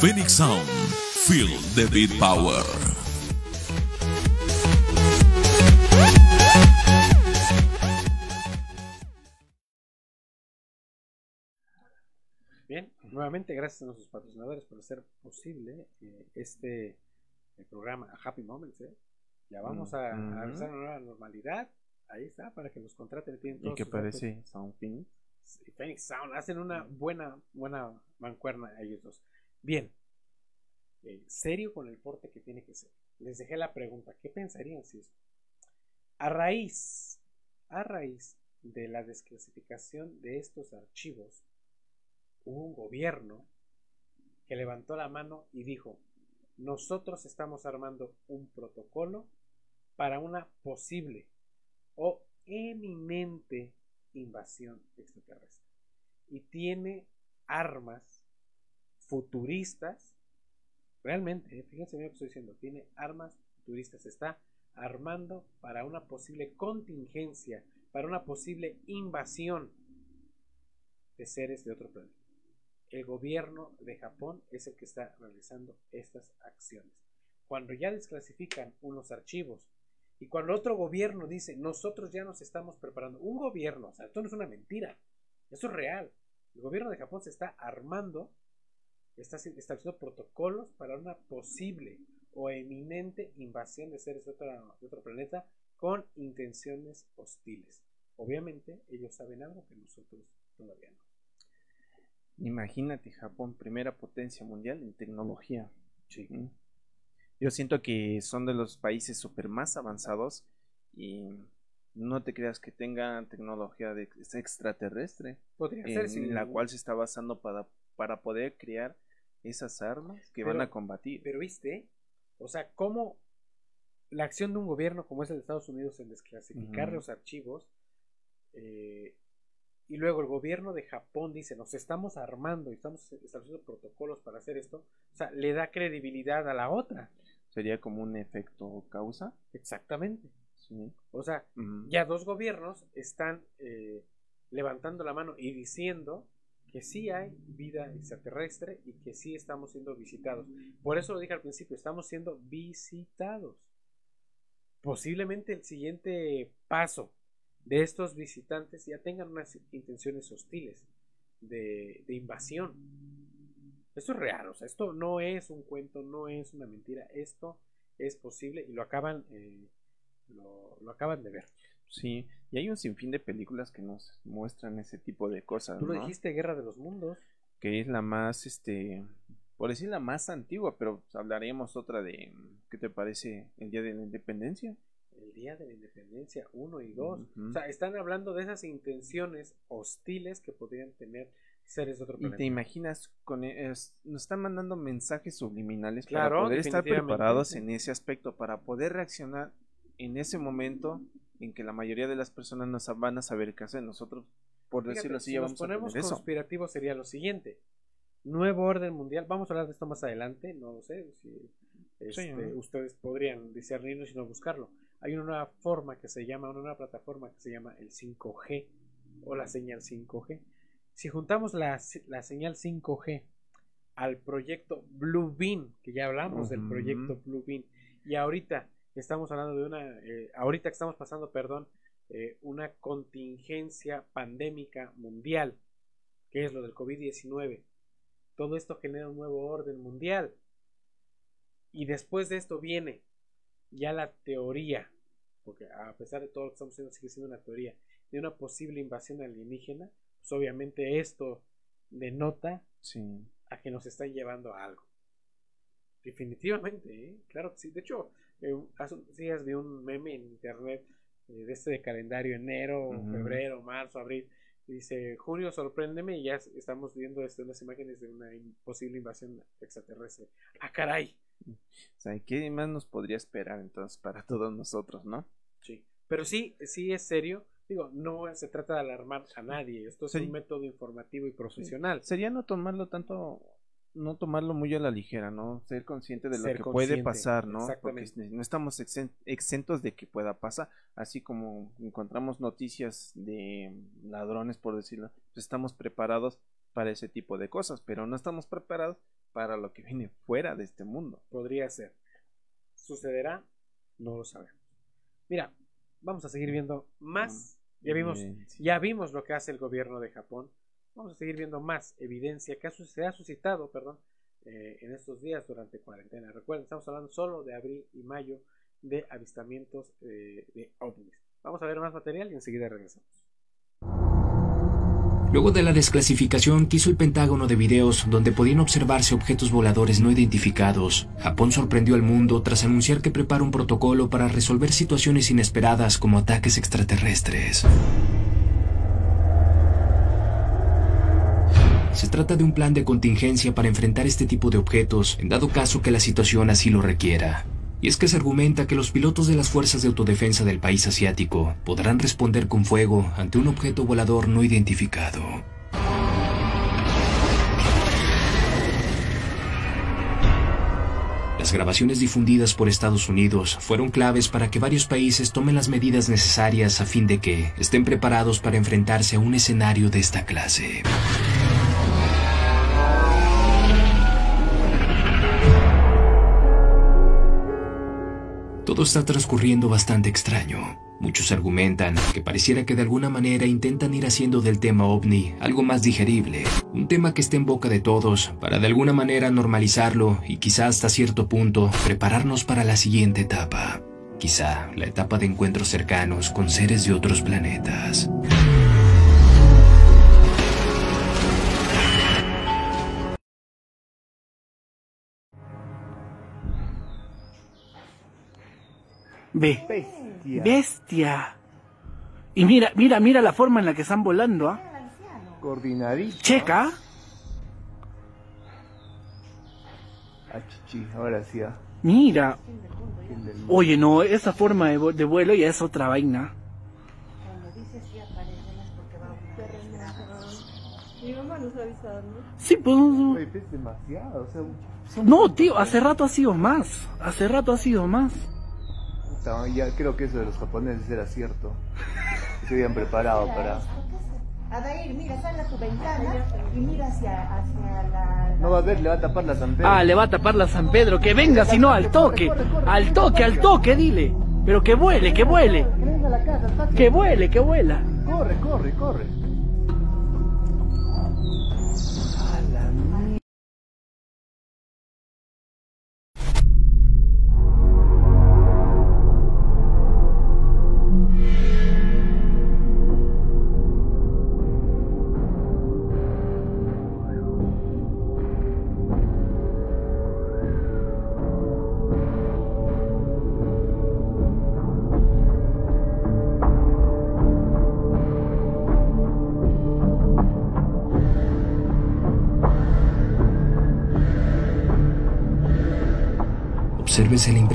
Phoenix Sound, feel the beat power.
Bien, nuevamente gracias a nuestros patrocinadores por hacer posible eh, este eh, programa Happy Moments. ¿eh? Ya vamos a, a regresar a una nueva normalidad. Ahí está, para que nos contraten. tienen
¿Y
todos datos.
parece Sound Phoenix?
Sí, Phoenix Sound hacen una buena, buena mancuerna ellos dos. Bien, eh, serio con el porte que tiene que ser. Les dejé la pregunta, ¿qué pensarían si esto? A raíz, a raíz de la desclasificación de estos archivos, hubo un gobierno que levantó la mano y dijo, nosotros estamos armando un protocolo para una posible o eminente invasión extraterrestre. Y tiene armas futuristas, realmente, eh, fíjense bien lo que estoy diciendo, tiene armas futuristas, está armando para una posible contingencia, para una posible invasión de seres de otro planeta. El gobierno de Japón es el que está realizando estas acciones. Cuando ya desclasifican unos archivos y cuando otro gobierno dice, nosotros ya nos estamos preparando, un gobierno, o sea, esto no es una mentira, esto es real. El gobierno de Japón se está armando, está estableciendo protocolos para una posible o eminente invasión de seres de otro, de otro planeta con intenciones hostiles. Obviamente ellos saben algo que nosotros todavía no.
Imagínate Japón, primera potencia mundial en tecnología. Sí. Yo siento que son de los países super más avanzados y no te creas que tengan tecnología de extraterrestre.
Podría
en
ser, sí.
la cual se está basando para, para poder crear esas armas que van a combatir.
Pero viste, o sea, cómo la acción de un gobierno como es el de Estados Unidos en desclasificar los archivos eh, y luego el gobierno de Japón dice nos estamos armando y estamos estableciendo protocolos para hacer esto, o sea, le da credibilidad a la otra.
Sería como un efecto causa.
Exactamente.
Sí.
O sea, ya dos gobiernos están eh, levantando la mano y diciendo que sí hay vida extraterrestre y que sí estamos siendo visitados. Por eso lo dije al principio, estamos siendo visitados. Posiblemente el siguiente paso de estos visitantes ya tengan unas intenciones hostiles de, invasión. Esto es real, o sea, esto no es un cuento, no es una mentira, esto es posible y lo acaban, eh, lo acaban de ver.
Sí, y hay un sinfín de películas que nos muestran ese tipo de cosas,
Tú lo
¿no?
dijiste, Guerra de los Mundos.
Que es la más, este, por decir la más antigua, pero hablaríamos otra de, ¿qué te parece? El Día de la Independencia.
El Día de la Independencia 1 y 2.
Ujú.
O sea, están hablando de esas intenciones hostiles que podrían tener seres de otro
Y
planeta.
te imaginas, con e- es- nos están mandando mensajes subliminales
Claro,
para poder estar preparados en ese aspecto, para poder reaccionar en ese momento en que la mayoría de las personas no van a saber qué hacer. Nosotros, por
Fíjate,
decirlo así,
si
ya
nos
vamos a
ponemos
tener eso.
conspirativos sería lo siguiente. Nuevo orden mundial. Vamos a hablar de esto más adelante. No lo sé. Si este,
¿no?
ustedes podrían discernirlo y no buscarlo. Hay una nueva forma que se llama, una nueva plataforma que se llama el 5G o la señal 5G. Si juntamos la, la señal 5G al proyecto Blue Beam, que ya hablamos del proyecto Blue Beam, y ahorita estamos hablando de una, eh, ahorita que estamos pasando, perdón, eh, una contingencia pandémica mundial, que es lo del COVID-19. Todo esto genera un nuevo orden mundial. Y después de esto viene ya la teoría, porque a pesar de todo lo que estamos haciendo, sigue siendo una teoría, de una posible invasión alienígena, pues obviamente esto denota
Sí.
a que nos están llevando a algo. Definitivamente, ¿eh? claro que sí. De hecho, eh, hace unos días vi un meme en internet eh, de este de calendario enero, febrero, marzo, abril. y dice, junio, sorpréndeme y ya estamos viendo este, unas imágenes de una posible invasión extraterrestre. ¡Ah, caray!
O sea, ¿qué más nos podría esperar entonces para todos nosotros, no?
Sí. Pero sí, sí es serio. Digo, no se trata de alarmar a nadie. Esto es
Sí.
un método informativo y profesional.
Sería no tomarlo tanto, no tomarlo muy a la ligera, ¿no? Ser consciente de lo
Ser
que puede pasar, ¿no? Porque
exactamente.
no estamos exen- exentos de que pueda pasar. Así como encontramos noticias de ladrones, por decirlo, pues estamos preparados para ese tipo de cosas, pero no estamos preparados para lo que viene fuera de este mundo.
Podría ser. ¿Sucederá? No lo sabemos. Mira, vamos a seguir viendo más. Ya vimos, ya vimos lo que hace el gobierno de Japón. Vamos a seguir viendo más evidencia que se ha suscitado perdón, eh, en estos días durante cuarentena. Recuerden, estamos hablando solo de abril y mayo de avistamientos eh, de ovnis. Vamos a ver más material y enseguida regresamos.
Luego de la desclasificación que hizo el Pentágono de videos donde podían observarse objetos voladores no identificados, Japón sorprendió al mundo tras anunciar que prepara un protocolo para resolver situaciones inesperadas como ataques extraterrestres. Trata de un plan de contingencia para enfrentar este tipo de objetos en dado caso que la situación así lo requiera. Y es que se argumenta que los pilotos de las fuerzas de autodefensa del país asiático podrán responder con fuego ante un objeto volador no identificado. Las grabaciones difundidas por Estados Unidos fueron claves para que varios países tomen las medidas necesarias a fin de que estén preparados para enfrentarse a un escenario de esta clase. Todo está transcurriendo bastante extraño. Muchos argumentan que pareciera que de alguna manera intentan ir haciendo del tema ovni algo más digerible, un tema que esté en boca de todos, para de alguna manera normalizarlo y quizá hasta cierto punto prepararnos para la siguiente etapa. Quizá la etapa de encuentros cercanos con seres de otros planetas.
Ve. Bestia. Y mira, mira, mira la forma en la que están volando, ¿ah?
Coordinadito.
Checa.
Ah, chichi, ahora sí. ah.
Mira. Oye, no, esa forma de, vu- de vuelo ya es otra vaina.
Mi mamá nos ha avisado, ¿no?
Sí, pues.
Oye, es demasiado, o sea, son-
No, tío, hace rato ha sido más. Hace rato ha sido más.
Ya creo que eso de los japoneses era cierto. Se habían preparado para...
Adair, mira, sale a tu ventana y mira hacia, hacia la...
No va a ver, le va a tapar la San Pedro.
Ah, le va a tapar la San Pedro. Que venga, si no, al toque. Al toque, al toque, dile. Pero que vuele, que vuele.
Que venga a la casa, al patio.
Que vuele, que vuela.
Corre, corre, corre.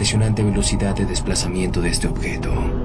Impresionante velocidad de desplazamiento de este objeto.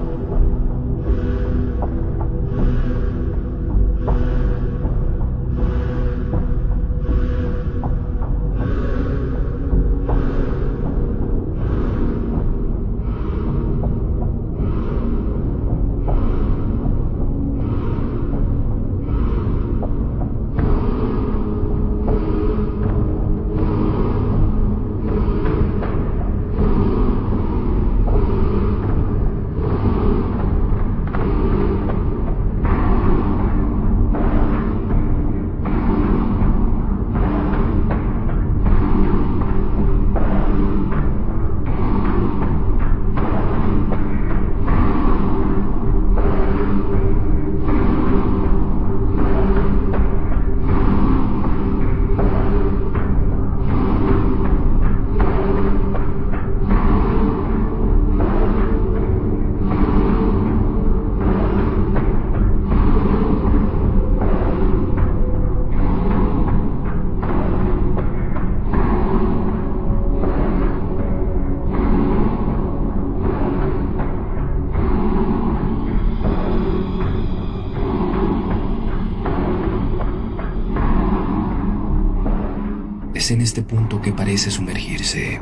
En este punto que parece sumergirse.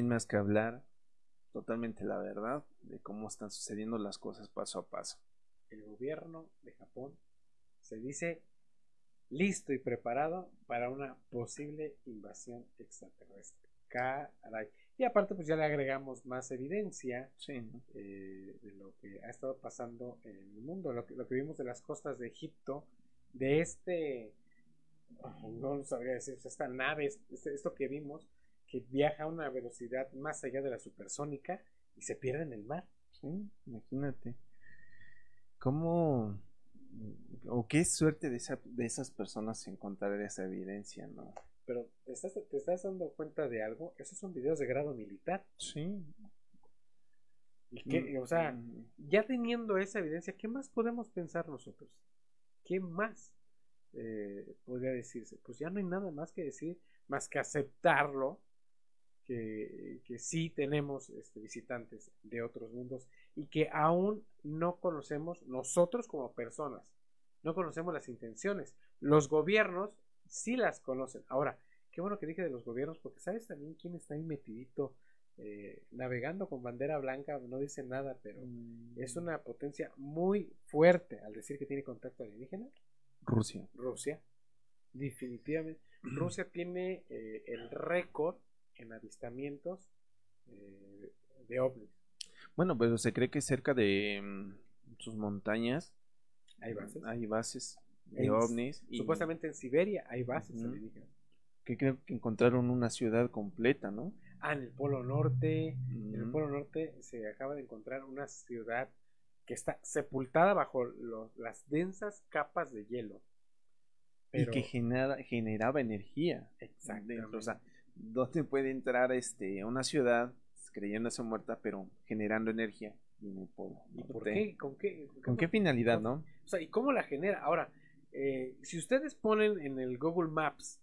Hay más que hablar. Totalmente la verdad de cómo están sucediendo las cosas paso a paso.
el gobierno de Japón se dice listo y preparado para una posible invasión extraterrestre. Caray. Y aparte, pues ya le agregamos más evidencia eh, de lo que ha estado pasando en el mundo, lo que, lo que vimos de las costas de Egipto, de este, oh, no lo sabría decir, esta nave, este- esto que vimos, que viaja a una velocidad más allá de la supersónica y se pierde en el mar.
Sí, imagínate. ¿Cómo o qué suerte de, esa- de esas personas encontrar esa evidencia, ¿no?
Pero ¿te estás, te estás dando cuenta de algo, esos son videos de grado militar.
Sí.
Y que, o sea, ya teniendo esa evidencia, ¿qué más podemos pensar nosotros? ¿Qué más eh, podría decirse? Pues ya no hay nada más que decir, más que aceptarlo, que, que sí tenemos este, visitantes de otros mundos y que aún no conocemos nosotros como personas, no conocemos las intenciones. Los gobiernos sí las conocen. Ahora, qué bueno que dije de los gobiernos, porque sabes también quién está ahí metidito eh, navegando con bandera blanca, no dice nada, pero es una potencia muy fuerte al decir que tiene contacto alienígena.
Rusia.
Rusia, definitivamente. Rusia tiene eh, el récord en avistamientos eh, de ovnis.
Bueno, pero se cree que cerca de mm, sus montañas
Hay bases.
hay bases de
En-
ovnis. y
Supuestamente en Siberia hay bases
Ujú.
alienígenas.
que creo que encontraron una ciudad completa, ¿no?
Ah, en el Polo Norte. En el. Polo Norte se acaba de encontrar una ciudad que está sepultada bajo los- las densas capas de hielo. Pero-
Y que genera, generaba energía.
Exactamente.
dentro, O sea, ¿dónde puede entrar este, una ciudad creyéndose muerta, pero generando energía? Y en el polo.
¿Y por qué? ¿Con qué?
¿Con qué finalidad, no?
O sea, ¿y cómo la genera? Ahora, eh, si ustedes ponen en el Google Maps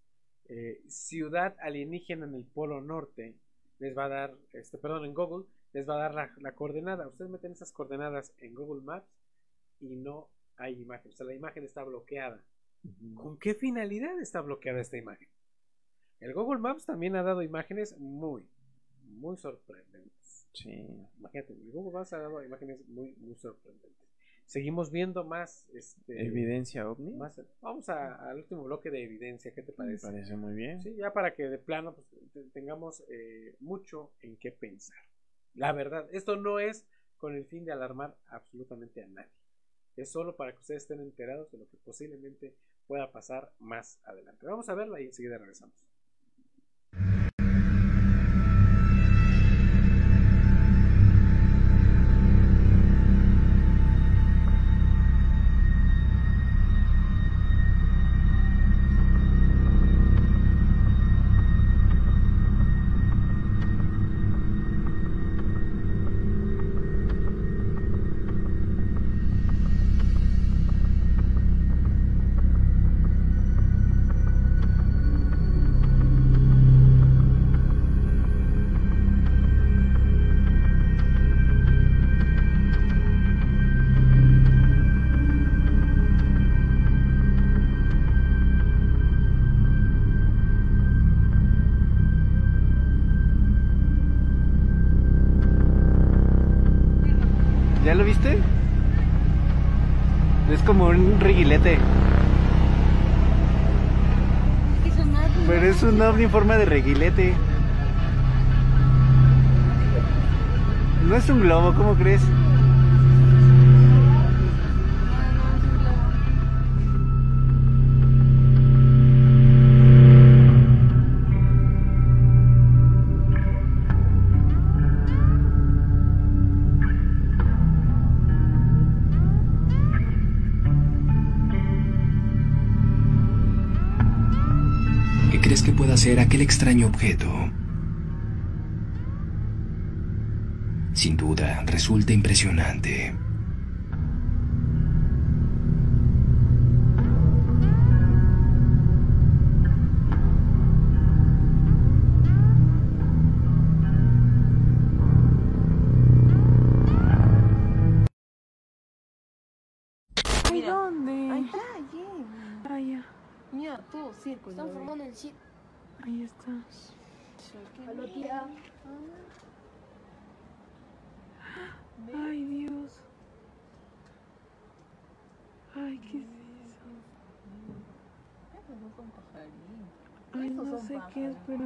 eh, ciudad alienígena en el Polo Norte, les va a dar, este, perdón, en Google, les va a dar la, la coordenada. Ustedes meten esas coordenadas en Google Maps y no hay imagen. O sea, la imagen está bloqueada. ¿Con qué finalidad está bloqueada esta imagen? El Google Maps también ha dado imágenes muy, muy sorprendentes.
Sí.
Imagínate, el Google Maps ha dado imágenes muy, muy sorprendentes. Seguimos viendo más este,
Evidencia ovni.
más- vamos a- al último bloque de evidencia, ¿qué te
Me
parece?
parece muy bien.
Sí, ya para que de plano pues, te- tengamos eh, mucho en qué pensar. La verdad, esto no es con el fin de alarmar absolutamente a nadie. Es solo para que ustedes estén enterados de lo que posiblemente pueda pasar más adelante. Vamos a verla y enseguida regresamos.
Un reguilete. Pero es un ovni en forma de reguilete. No es un globo, ¿cómo crees?
Crees que pueda ser aquel extraño objeto? Sin duda, resulta impresionante.
Están
formando el círculo.
Ahí está. Ay, Dios.
Ay, ¿qué es eso? Ay, no sé qué es, pero...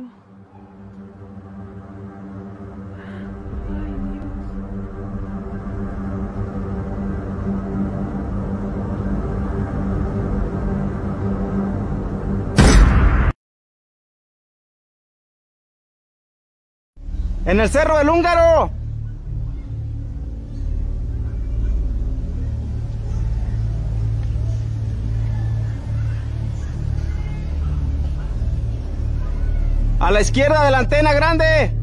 En el cerro del húngaro. A la izquierda de la antena grande.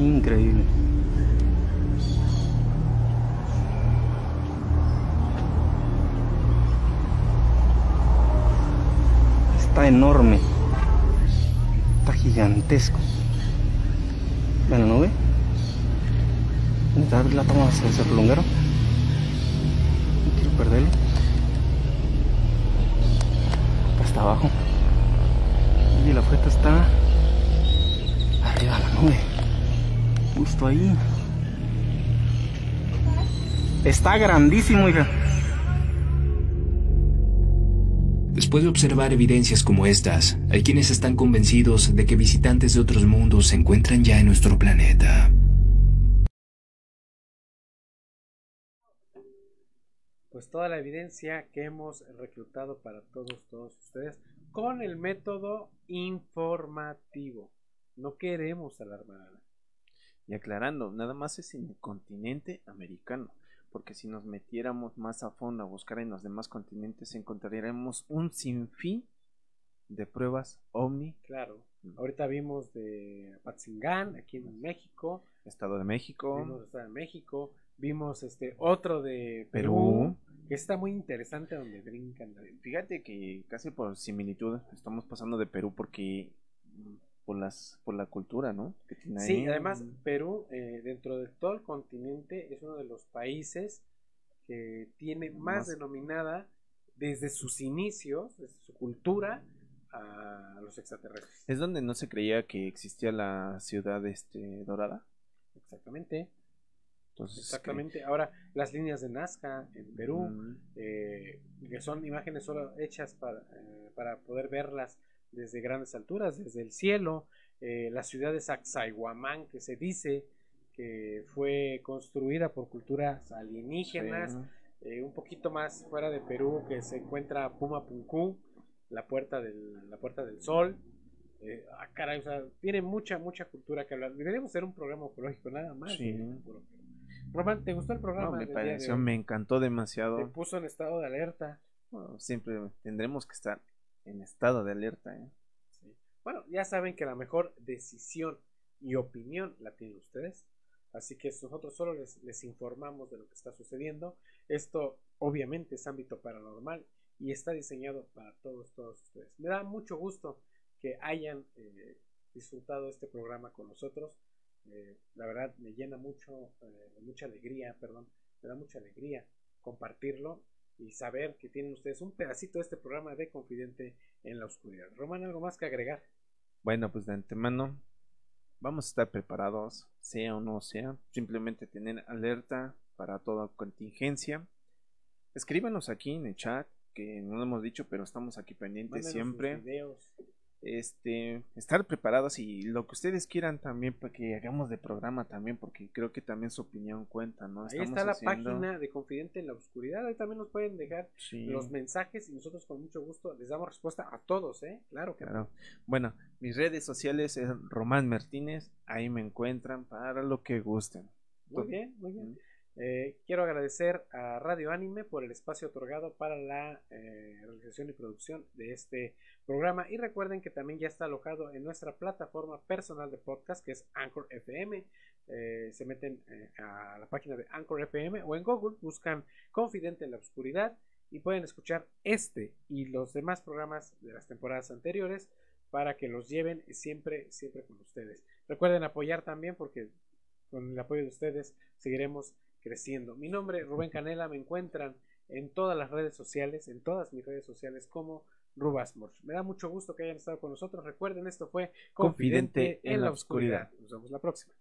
Increíble. Está enorme. Está gigantesco. ¿Ven la nube? La toma hacia el cerro quiero perderlo. Está abajo. Y la fueta está arriba de la nube. Justo ahí. Está grandísimo, hija.
Después de observar evidencias como estas, hay quienes están convencidos de que visitantes de otros mundos se encuentran ya en nuestro planeta.
Pues toda la evidencia que hemos reclutado para todos, todos ustedes con el método informativo. No queremos alarmar a la
Y aclarando, nada más es en el continente americano, porque si nos metiéramos más a fondo a buscar en los demás continentes encontraríamos un sinfín de pruebas ovni.
Claro. Ahorita vimos de Apatzingán, aquí en México.
Estado de México.
Vimos el Estado de México. Vimos este otro de
Perú.
Perú. Que está muy interesante donde brincan.
Fíjate que casi por similitud estamos pasando de Perú porque por las por la cultura, ¿no? Que tiene
Sí,
ahí.
además Perú, eh, dentro de todo el continente, es uno de los países que tiene más,
Más-
denominada desde sus inicios, desde su cultura, a los extraterrestres.
es donde no se creía que existía la ciudad este dorada.
Exactamente.
Entonces,
Exactamente. Ahora, las líneas de Nazca en Perú, eh, que son imágenes solo hechas para, eh, para poder verlas desde grandes alturas, desde el cielo. Eh, la ciudad de Sacsayhuamán, que se dice que fue construida por culturas alienígenas.
Sí.
Eh, un poquito más fuera de Perú, que se encuentra Puma Punku, la puerta del, la puerta del sol. Eh, ah, caray, o sea, tiene mucha, mucha cultura que hablar. Deberíamos hacer un programa ecológico, nada más.
Sí.
Perú. Román, ¿te gustó el programa?
No, me pareció, me encantó
Te
demasiado.
puso en estado de alerta.
Bueno, siempre tendremos que estar en estado de alerta. ¿eh?
Bueno, ya saben que la mejor decisión y opinión la tienen ustedes. Así que nosotros solo les, les informamos de lo que está sucediendo. Esto obviamente es ámbito paranormal y está diseñado para todos, todos ustedes. Me da mucho gusto que hayan eh, disfrutado este programa con nosotros. Eh, la verdad me llena mucho, eh, mucha alegría, perdón, me da mucha alegría compartirlo y saber que tienen ustedes un pedacito de este programa de Confidente en la Oscuridad. Román, ¿algo más que agregar?
Bueno, pues de antemano vamos a estar preparados, sea o no sea, simplemente tener alerta para toda contingencia. Escríbanos aquí en el chat, que no lo hemos dicho, pero estamos aquí pendientes siempre.
sus videos.
Este, estar preparados y lo que ustedes quieran también para que hagamos de programa también, porque creo que también su opinión cuenta, ¿no?
Ahí
Estamos
está la
haciendo-
página de Confidente en la Oscuridad. Ahí también nos pueden dejar
Sí.
los mensajes y nosotros con mucho gusto les damos respuesta a todos, ¿eh? Claro que
Claro. Bueno, mis redes sociales es Román Martínez, ahí me encuentran para lo que gusten.
Muy bien, muy bien. Eh, quiero agradecer a Radio Anime por el espacio otorgado para la eh, realización y producción de este programa. Y recuerden que también ya está alojado en nuestra plataforma personal de podcast, que es Anchor FM. Eh, se meten a la página de Anchor FM o en Google, buscan Confidente en la Oscuridad y pueden escuchar este y los demás programas de las temporadas anteriores para que los lleven siempre, siempre con ustedes. Recuerden apoyar también porque con el apoyo de ustedes seguiremos creciendo. Mi nombre es Rubén Canela, me encuentran en todas las redes sociales, en todas mis redes sociales como Rubas Morch. Me da mucho gusto que hayan estado con nosotros. Recuerden, esto fue
Confidente en la Oscuridad.
Nos vemos la próxima.